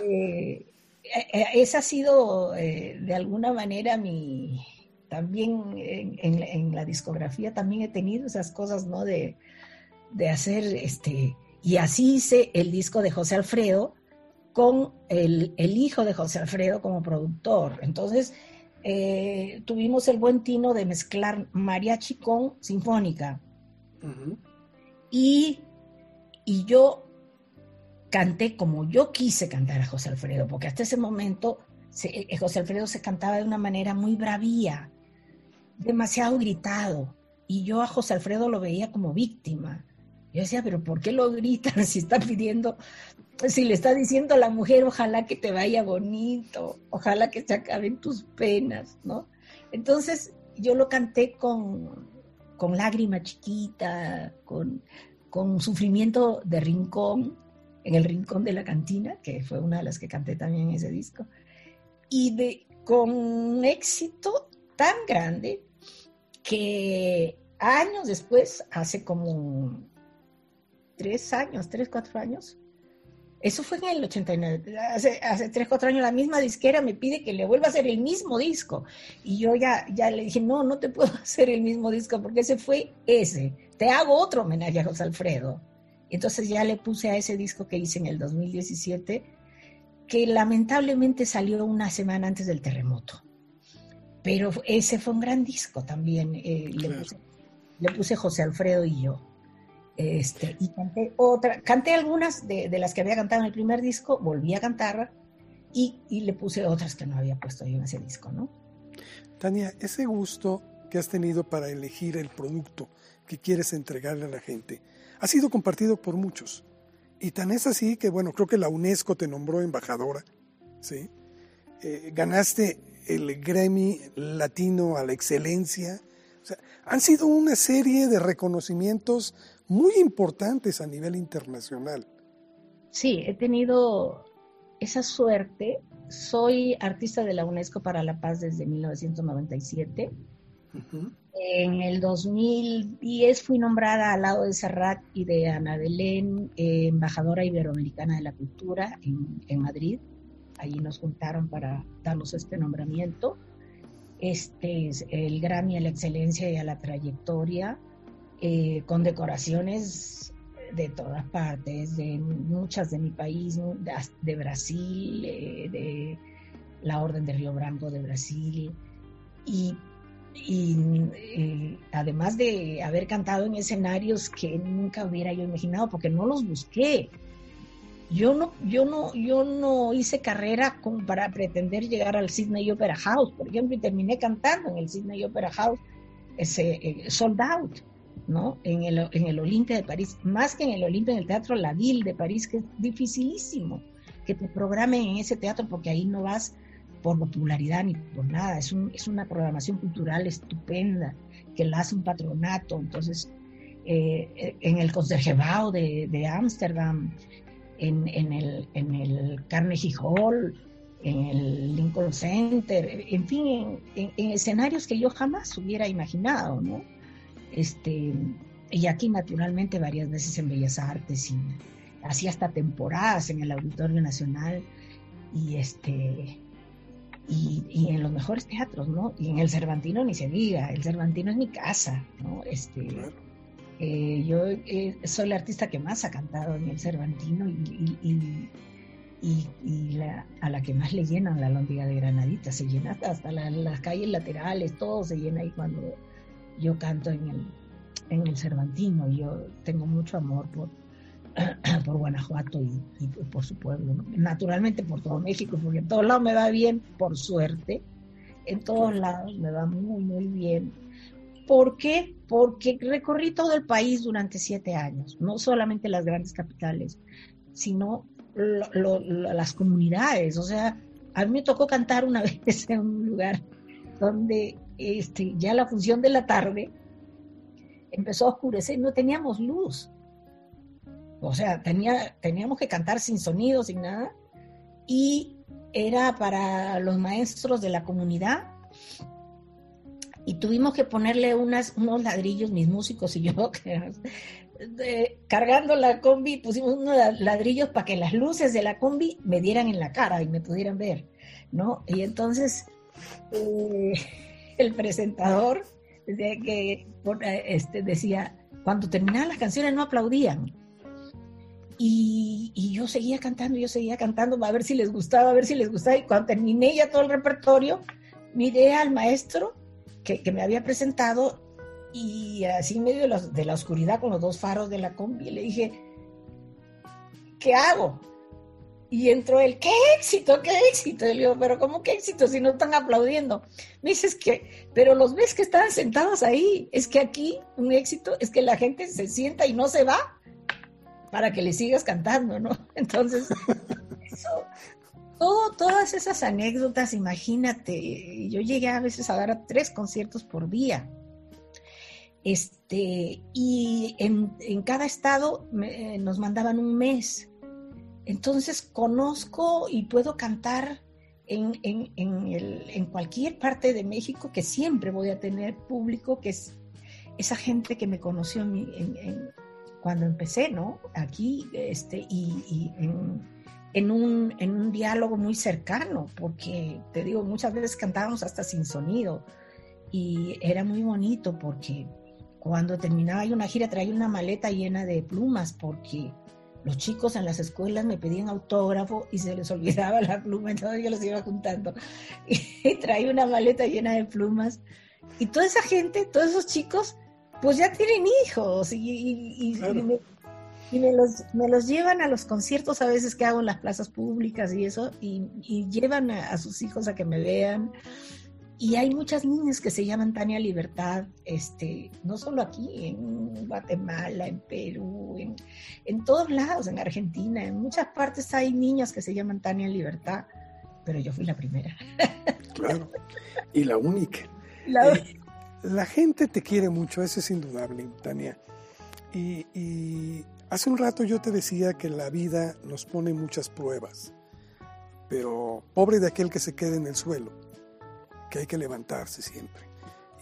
eh, eh, esa ha sido eh, de alguna manera mi, también en, en, la discografía también he tenido esas cosas, ¿no? De, de hacer este, y así hice el disco de José Alfredo, con el, hijo de José Alfredo como productor. Entonces, eh, tuvimos el buen tino de mezclar mariachi con sinfónica. y, y yo canté como yo quise cantar a José Alfredo, porque hasta ese momento eh, José Alfredo se cantaba de una manera muy bravía, demasiado gritado, y yo a José Alfredo lo veía como víctima. Yo decía, pero ¿por qué lo gritan si está pidiendo, si le está diciendo a la mujer, ojalá que te vaya bonito, ojalá que se acaben tus penas, ¿no? Entonces yo lo canté con, con lágrima chiquita, con, con sufrimiento de rincón, en el rincón de la cantina, que fue una de las que canté también en ese disco, y de, con un éxito tan grande que años después, hace como tres años, tres, cuatro años, eso fue en el 89. Hace, hace 3, 4 años la misma disquera me pide que le vuelva a hacer el mismo disco. Y yo ya, ya le dije, no, no te puedo hacer el mismo disco porque ese fue ese. Te hago otro homenaje a José Alfredo. Entonces ya le puse a ese disco que hice en el 2017, que lamentablemente salió una semana antes del terremoto. Pero ese fue un gran disco también. Eh, le, puse, José Alfredo y yo. Este, y canté otra, canté algunas de, las que había cantado en el primer disco, volví a cantar y, y, le puse otras que no había puesto yo en ese disco, ¿no? Tania, ese gusto que has tenido para elegir el producto que quieres entregarle a la gente, ha sido compartido por muchos. Y tan es así que, bueno, creo que la UNESCO te nombró embajadora, ¿sí? Eh, ganaste el Grammy Latino a la excelencia. Han sido una serie de reconocimientos muy importantes a nivel internacional. Sí, he tenido esa suerte. Soy artista de la UNESCO para la Paz desde 1997. En el 2010 fui nombrada al lado de Serrat y de Ana Belén, eh, embajadora iberoamericana de la cultura en, Madrid. Allí nos juntaron para darnos este nombramiento. Este es el Grammy a la excelencia y a la trayectoria, eh, con decoraciones de todas partes, de muchas de mi país, de, Brasil, eh, de la Orden de Río Branco de Brasil, y eh, además de haber cantado en escenarios que nunca hubiera yo imaginado porque no los busqué. Yo no yo no yo no hice carrera para pretender llegar al Sydney Opera House. Por ejemplo y terminé cantando en el Sydney Opera House ese eh, sold out no en el en el Olimpia de París más que en el Olimpia en el Teatro La Ville de París que es dificilísimo que te programen en ese teatro porque ahí no vas por popularidad ni por nada, es, un, es una programación cultural estupenda que la hace un patronato, entonces eh, en el Conserjebao de Ámsterdam, en, en, el, en el Carnegie Hall, en el Lincoln Center, en fin, en, escenarios que yo jamás hubiera imaginado, ¿no? Este, y aquí naturalmente varias veces en Bellas Artes y así hasta temporadas en el Auditorio Nacional y este y, en los mejores teatros, ¿no? Y en el Cervantino ni se diga, el Cervantino es mi casa, ¿no? Este, eh, yo eh, soy la artista que más ha cantado en el Cervantino y, a la que más le llenan la lóndiga de Granadita, se llena hasta, las calles laterales, todo se llena ahí cuando yo canto en el, en el Cervantino. Yo tengo mucho amor por, por Guanajuato y, por su pueblo. Naturalmente por todo México, porque en todos lados me va bien, por suerte. En todos lados me va muy, muy bien. ¿Por qué? Porque recorrí todo el país durante siete años, no solamente las grandes capitales, sino las comunidades. O sea, a mí me tocó cantar una vez en un lugar donde este, ya la función de la tarde empezó a oscurecer, no teníamos luz. O sea, tenía, teníamos que cantar sin sonido, sin nada. Y era para los maestros de la comunidad. Y tuvimos que ponerle unas, unos ladrillos, mis músicos y yo, cargando la combi, pusimos unos ladrillos para que las luces de la combi me dieran en la cara y me pudieran ver, ¿no? Y entonces eh, el presentador decía que este, decía, cuando terminaban las canciones no aplaudían Y, y, yo seguía cantando, yo seguía cantando, a ver si les gustaba, a ver si les gustaba. Y cuando terminé ya todo el repertorio, miré al maestro que, que me había presentado y así en medio de la, de la, oscuridad con los dos faros de la combi, le dije, ¿qué hago? Y entró él, ¡qué éxito, qué éxito! Y le digo, pero ¿cómo qué éxito si no están aplaudiendo? Me dices que, pero los ves que están sentados ahí. Es que aquí un éxito es que la gente se sienta y no se va para que le sigas cantando, ¿no? Entonces, todo, todas esas anécdotas, imagínate, yo llegué a veces a dar tres conciertos por día. Este, y en, cada estado nos mandaban un mes entonces conozco y puedo cantar en, en, cualquier parte de México que siempre voy a tener público, que es esa gente que me conoció en, cuando empecé, ¿no? Aquí, este, y, en, un, en un diálogo muy cercano, porque te digo, muchas veces cantábamos hasta sin sonido y era muy bonito porque cuando terminaba una gira traía una maleta llena de plumas porque los chicos en las escuelas me pedían autógrafo y se les olvidaba la pluma, entonces yo los iba juntando. Y traía una maleta llena de plumas. Y toda esa gente, todos esos chicos, pues ya tienen hijos y, me, los, llevan a los conciertos a veces que hago en las plazas públicas y eso, y, llevan a, sus hijos a que me vean. Y hay muchas niñas que se llaman Tania Libertad, este, no solo aquí, en Guatemala, en Perú, en, en, todos lados, en Argentina, en muchas partes hay niñas que se llaman Tania Libertad, pero yo fui la primera. Claro, y la única. La, eh, la gente te quiere mucho, eso es indudable, Tania. Y, y hace un rato yo te decía que la vida nos pone muchas pruebas, pero pobre de aquel que se quede en el suelo que hay que levantarse siempre.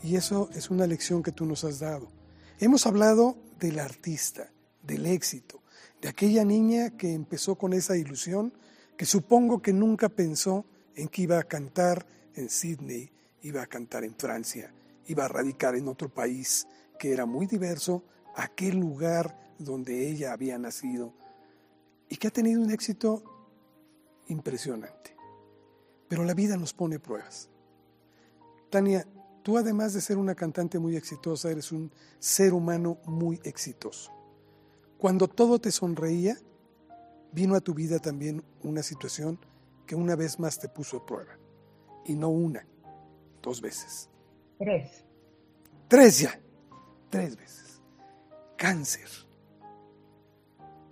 Y eso es una lección que tú nos has dado. Hemos hablado del artista, del éxito, de aquella niña que empezó con esa ilusión, que supongo que nunca pensó en que iba a cantar en Sydney, iba a cantar en Francia, iba a radicar en otro país que era muy diverso aquel lugar donde ella había nacido y que ha tenido un éxito impresionante. Pero la vida nos pone pruebas. Tania, tú además de ser una cantante muy exitosa, eres un ser humano muy exitoso. Cuando todo te sonreía, vino a tu vida también una situación que una vez más te puso a prueba. Y no una, dos veces. Tres. Tres ya. Tres veces. Cáncer.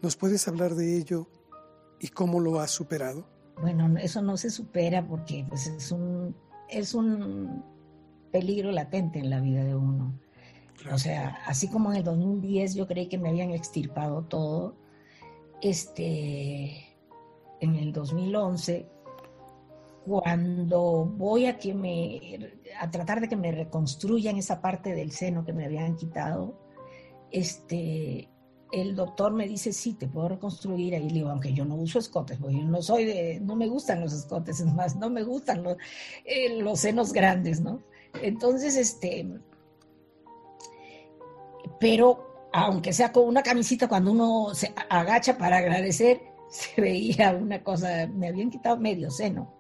¿Nos puedes hablar de ello y cómo lo has superado? Bueno, eso no se supera porque pues, es un es un peligro latente en la vida de uno. O sea, así como en el 2010 yo creí que me habían extirpado todo, este, en el 2011, cuando voy a que me, a tratar de que me reconstruyan esa parte del seno que me habían quitado, este, el doctor me dice, sí, te puedo reconstruir. Ahí le digo, aunque yo no uso escotes, porque yo no soy de, no me gustan los escotes, es más, no me gustan los, eh, los senos grandes, ¿no? Entonces, este, pero aunque sea con una camisita, cuando uno se agacha para agradecer, se veía una cosa, me habían quitado medio seno.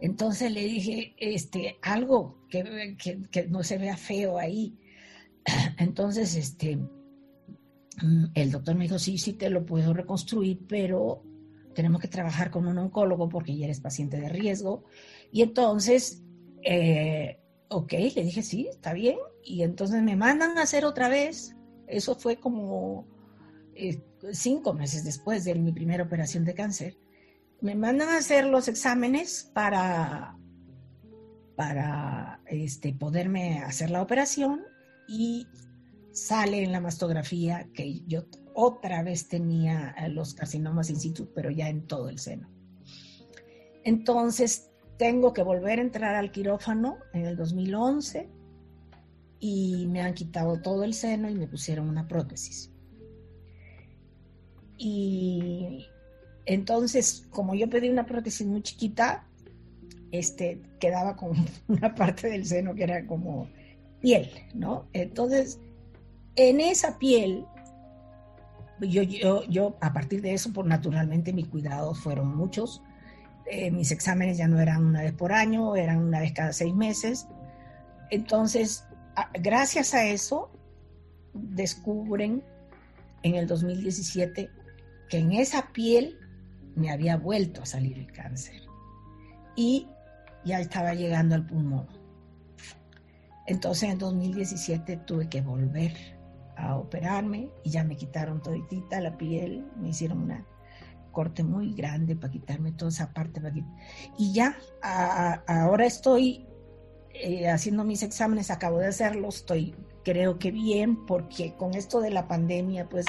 Entonces le dije, este, algo que, que, que no se vea feo ahí. Entonces, este, Mm, el doctor me dijo, sí, sí te lo puedo reconstruir, pero tenemos que trabajar con un oncólogo porque ya eres paciente de riesgo. Y entonces, eh, ok, le dije, sí, está bien. Y entonces me mandan a hacer otra vez. Eso fue como eh, cinco meses después de mi primera operación de cáncer. Me mandan a hacer los exámenes para, para este, poderme hacer la operación y sale en la mastografía que yo otra vez tenía eh, los carcinomas in situ, pero ya en todo el seno. Entonces, tengo que volver a entrar al quirófano en el 2011 y me han quitado todo el seno y me pusieron una prótesis. Y entonces, como yo pedí una prótesis muy chiquita, este, quedaba con una parte del seno que era como piel, ¿no? Entonces, en esa piel yo, yo, yo, a partir de eso, por naturalmente mis cuidados fueron muchos. Eh, mis exámenes ya no eran una vez por año, eran una vez cada seis meses. Entonces, gracias a eso, descubren en el 2017 que en esa piel me había vuelto a salir el cáncer y ya estaba llegando al pulmón. Entonces en 2017 tuve que volver a operarme y ya me quitaron toditita la piel, me hicieron una corte muy grande para quitarme toda esa parte. Y ya, ahora estoy eh, haciendo mis exámenes, acabo de hacerlos, estoy creo que bien, porque con esto de la pandemia, pues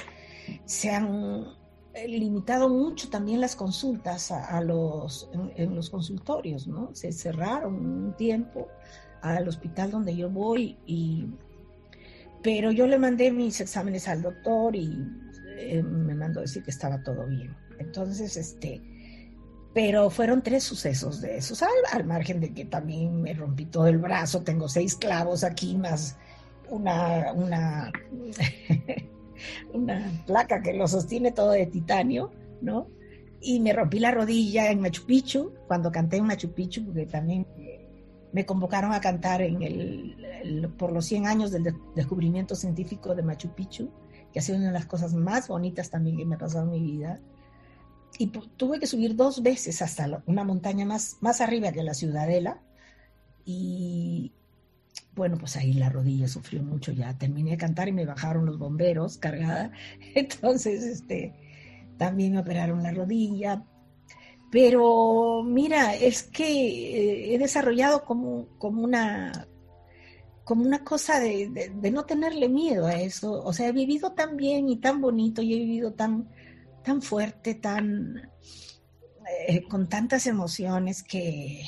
se han limitado mucho también las consultas a, los, en, los consultorios, ¿no? Se cerraron un tiempo al hospital donde yo voy y pero yo le mandé mis exámenes al doctor y eh, me mandó decir que estaba todo bien. Entonces, este, pero fueron tres sucesos de esos, al, margen de que también me rompí todo el brazo, tengo seis clavos aquí más una, una una placa que lo sostiene todo de titanio, ¿no? Y me rompí la rodilla en Machu Picchu, cuando canté en Machu Picchu, porque también me convocaron a cantar en el, por los 100 años del descubrimiento científico de Machu Picchu, que ha sido una de las cosas más bonitas también que me ha pasado en mi vida. Y tuve que subir dos veces hasta una montaña más, más arriba que la Ciudadela. Y, bueno, pues ahí la rodilla sufrió mucho ya. Terminé de cantar y me bajaron los bomberos cargada. Entonces, este, también me operaron la rodilla. Pero mira, es que eh, he desarrollado como, como una como una cosa de, no tenerle miedo a eso. O sea, he vivido tan bien y tan bonito y he vivido tan, tan fuerte, tan eh, con tantas emociones que,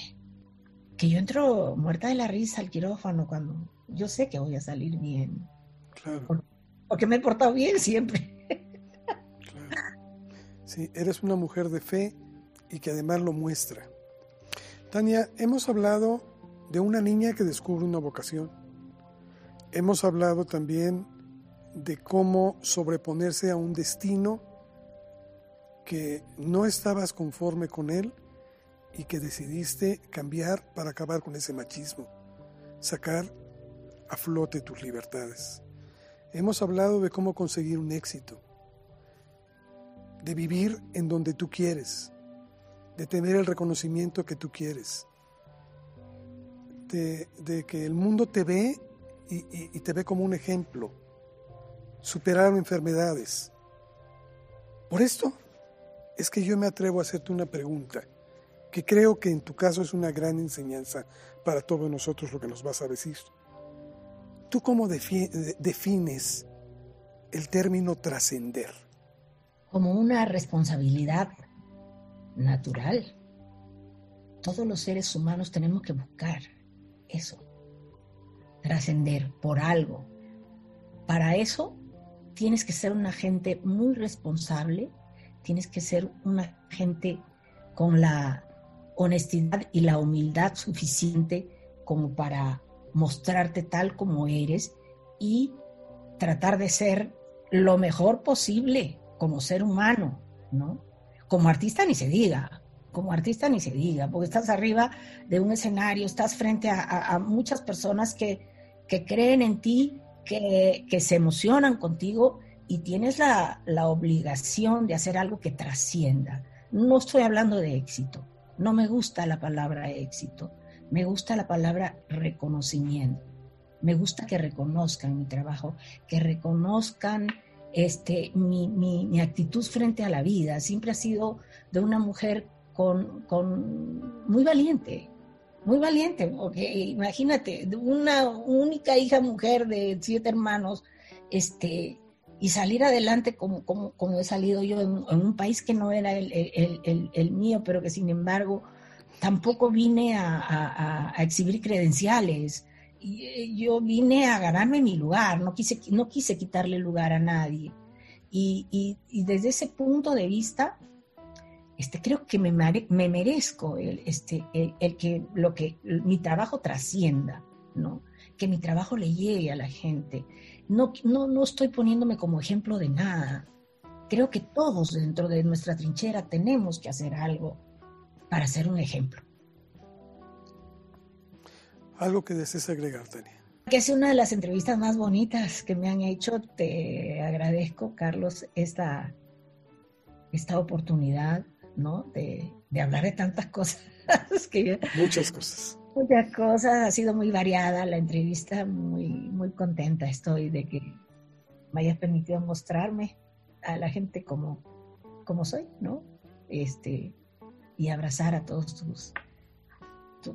que yo entro muerta de la risa al quirófano cuando yo sé que voy a salir bien. Claro. Porque me he portado bien siempre. Claro. Sí, eres una mujer de fe y que además lo muestra. Tania, hemos hablado de una niña que descubre una vocación. Hemos hablado también de cómo sobreponerse a un destino que no estabas conforme con él y que decidiste cambiar para acabar con ese machismo, sacar a flote tus libertades. Hemos hablado de cómo conseguir un éxito, de vivir en donde tú quieres, de tener el reconocimiento que tú quieres, de, que el mundo te ve y, te ve como un ejemplo, superar enfermedades. Por esto es que yo me atrevo a hacerte una pregunta que creo que en tu caso es una gran enseñanza para todos nosotros lo que nos vas a decir. ¿Tú cómo defines el término trascender? Como una responsabilidad natural. Todos los seres humanos tenemos que buscar eso, trascender por algo. Para eso tienes que ser una gente muy responsable, tienes que ser una gente con la honestidad y la humildad suficiente como para mostrarte tal como eres y tratar de ser lo mejor posible como ser humano, ¿no? Como artista ni se diga, como artista ni se diga, porque estás arriba de un escenario, estás frente a, muchas personas que, que, creen en ti, que, que, se emocionan contigo y tienes la, la obligación de hacer algo que trascienda. No estoy hablando de éxito, no me gusta la palabra éxito, me gusta la palabra reconocimiento. Me gusta que reconozcan mi trabajo, que reconozcan este, mi, actitud frente a la vida. Siempre ha sido de una mujer con, con muy valiente, muy valiente, porque imagínate, una única hija mujer de siete hermanos, este, y salir adelante como, como, como he salido yo en, un país que no era el, el, el, mío, pero que sin embargo tampoco vine a, a, exhibir credenciales. Y, yo vine a ganarme mi lugar, no quise, no quise quitarle lugar a nadie. Y, y, y desde ese punto de vista, este, creo que me, me merezco el, este, el, que, lo que mi trabajo trascienda, ¿no? que mi trabajo le llegue a la gente, no, no, no estoy poniéndome como ejemplo de nada, creo que todos dentro de nuestra trinchera tenemos que hacer algo para ser un ejemplo. Algo que desees agregar, Tania. Que es una de las entrevistas más bonitas que me han hecho. Te agradezco, Carlos, esta, esta oportunidad, ¿no? De, de hablar de tantas cosas. que Muchas cosas. Muchas cosas. Ha sido muy variada la entrevista. Muy, muy contenta estoy de que me hayas permitido mostrarme a la gente como, como soy, ¿no? Este, y abrazar a todos tus,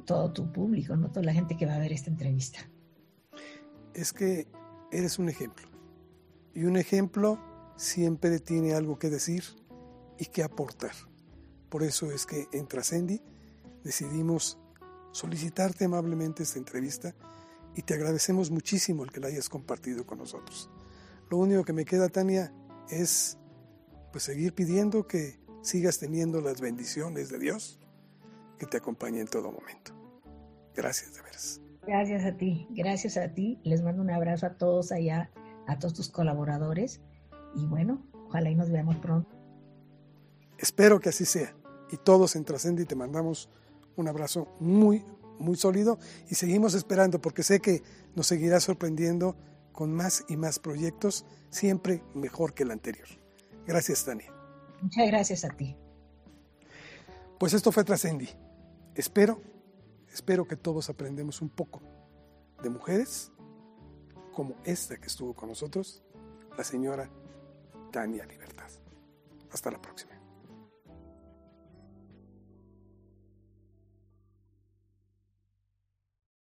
todo tu público, ¿no? Toda la gente que va a ver esta entrevista. Es que eres un ejemplo. Y un ejemplo siempre tiene algo que decir y que aportar. Por eso es que en Trascendi decidimos solicitarte amablemente esta entrevista y te agradecemos muchísimo el que la hayas compartido con nosotros. Lo único que me queda, Tania, es pues seguir pidiendo que sigas teniendo las bendiciones de Dios que te acompañe en todo momento. Gracias de veras. Gracias a ti, gracias a ti. Les mando un abrazo a todos allá, a todos tus colaboradores y bueno, ojalá y nos veamos pronto. Espero que así sea. Y todos en Trascendi te mandamos un abrazo muy, muy sólido y seguimos esperando porque sé que nos seguirá sorprendiendo con más y más proyectos, siempre mejor que el anterior. Gracias, Tania. Muchas gracias a ti. Pues esto fue Trascendi. Espero, espero que todos aprendemos un poco de mujeres como esta que estuvo con nosotros, la señora Tania Libertad. Hasta la próxima.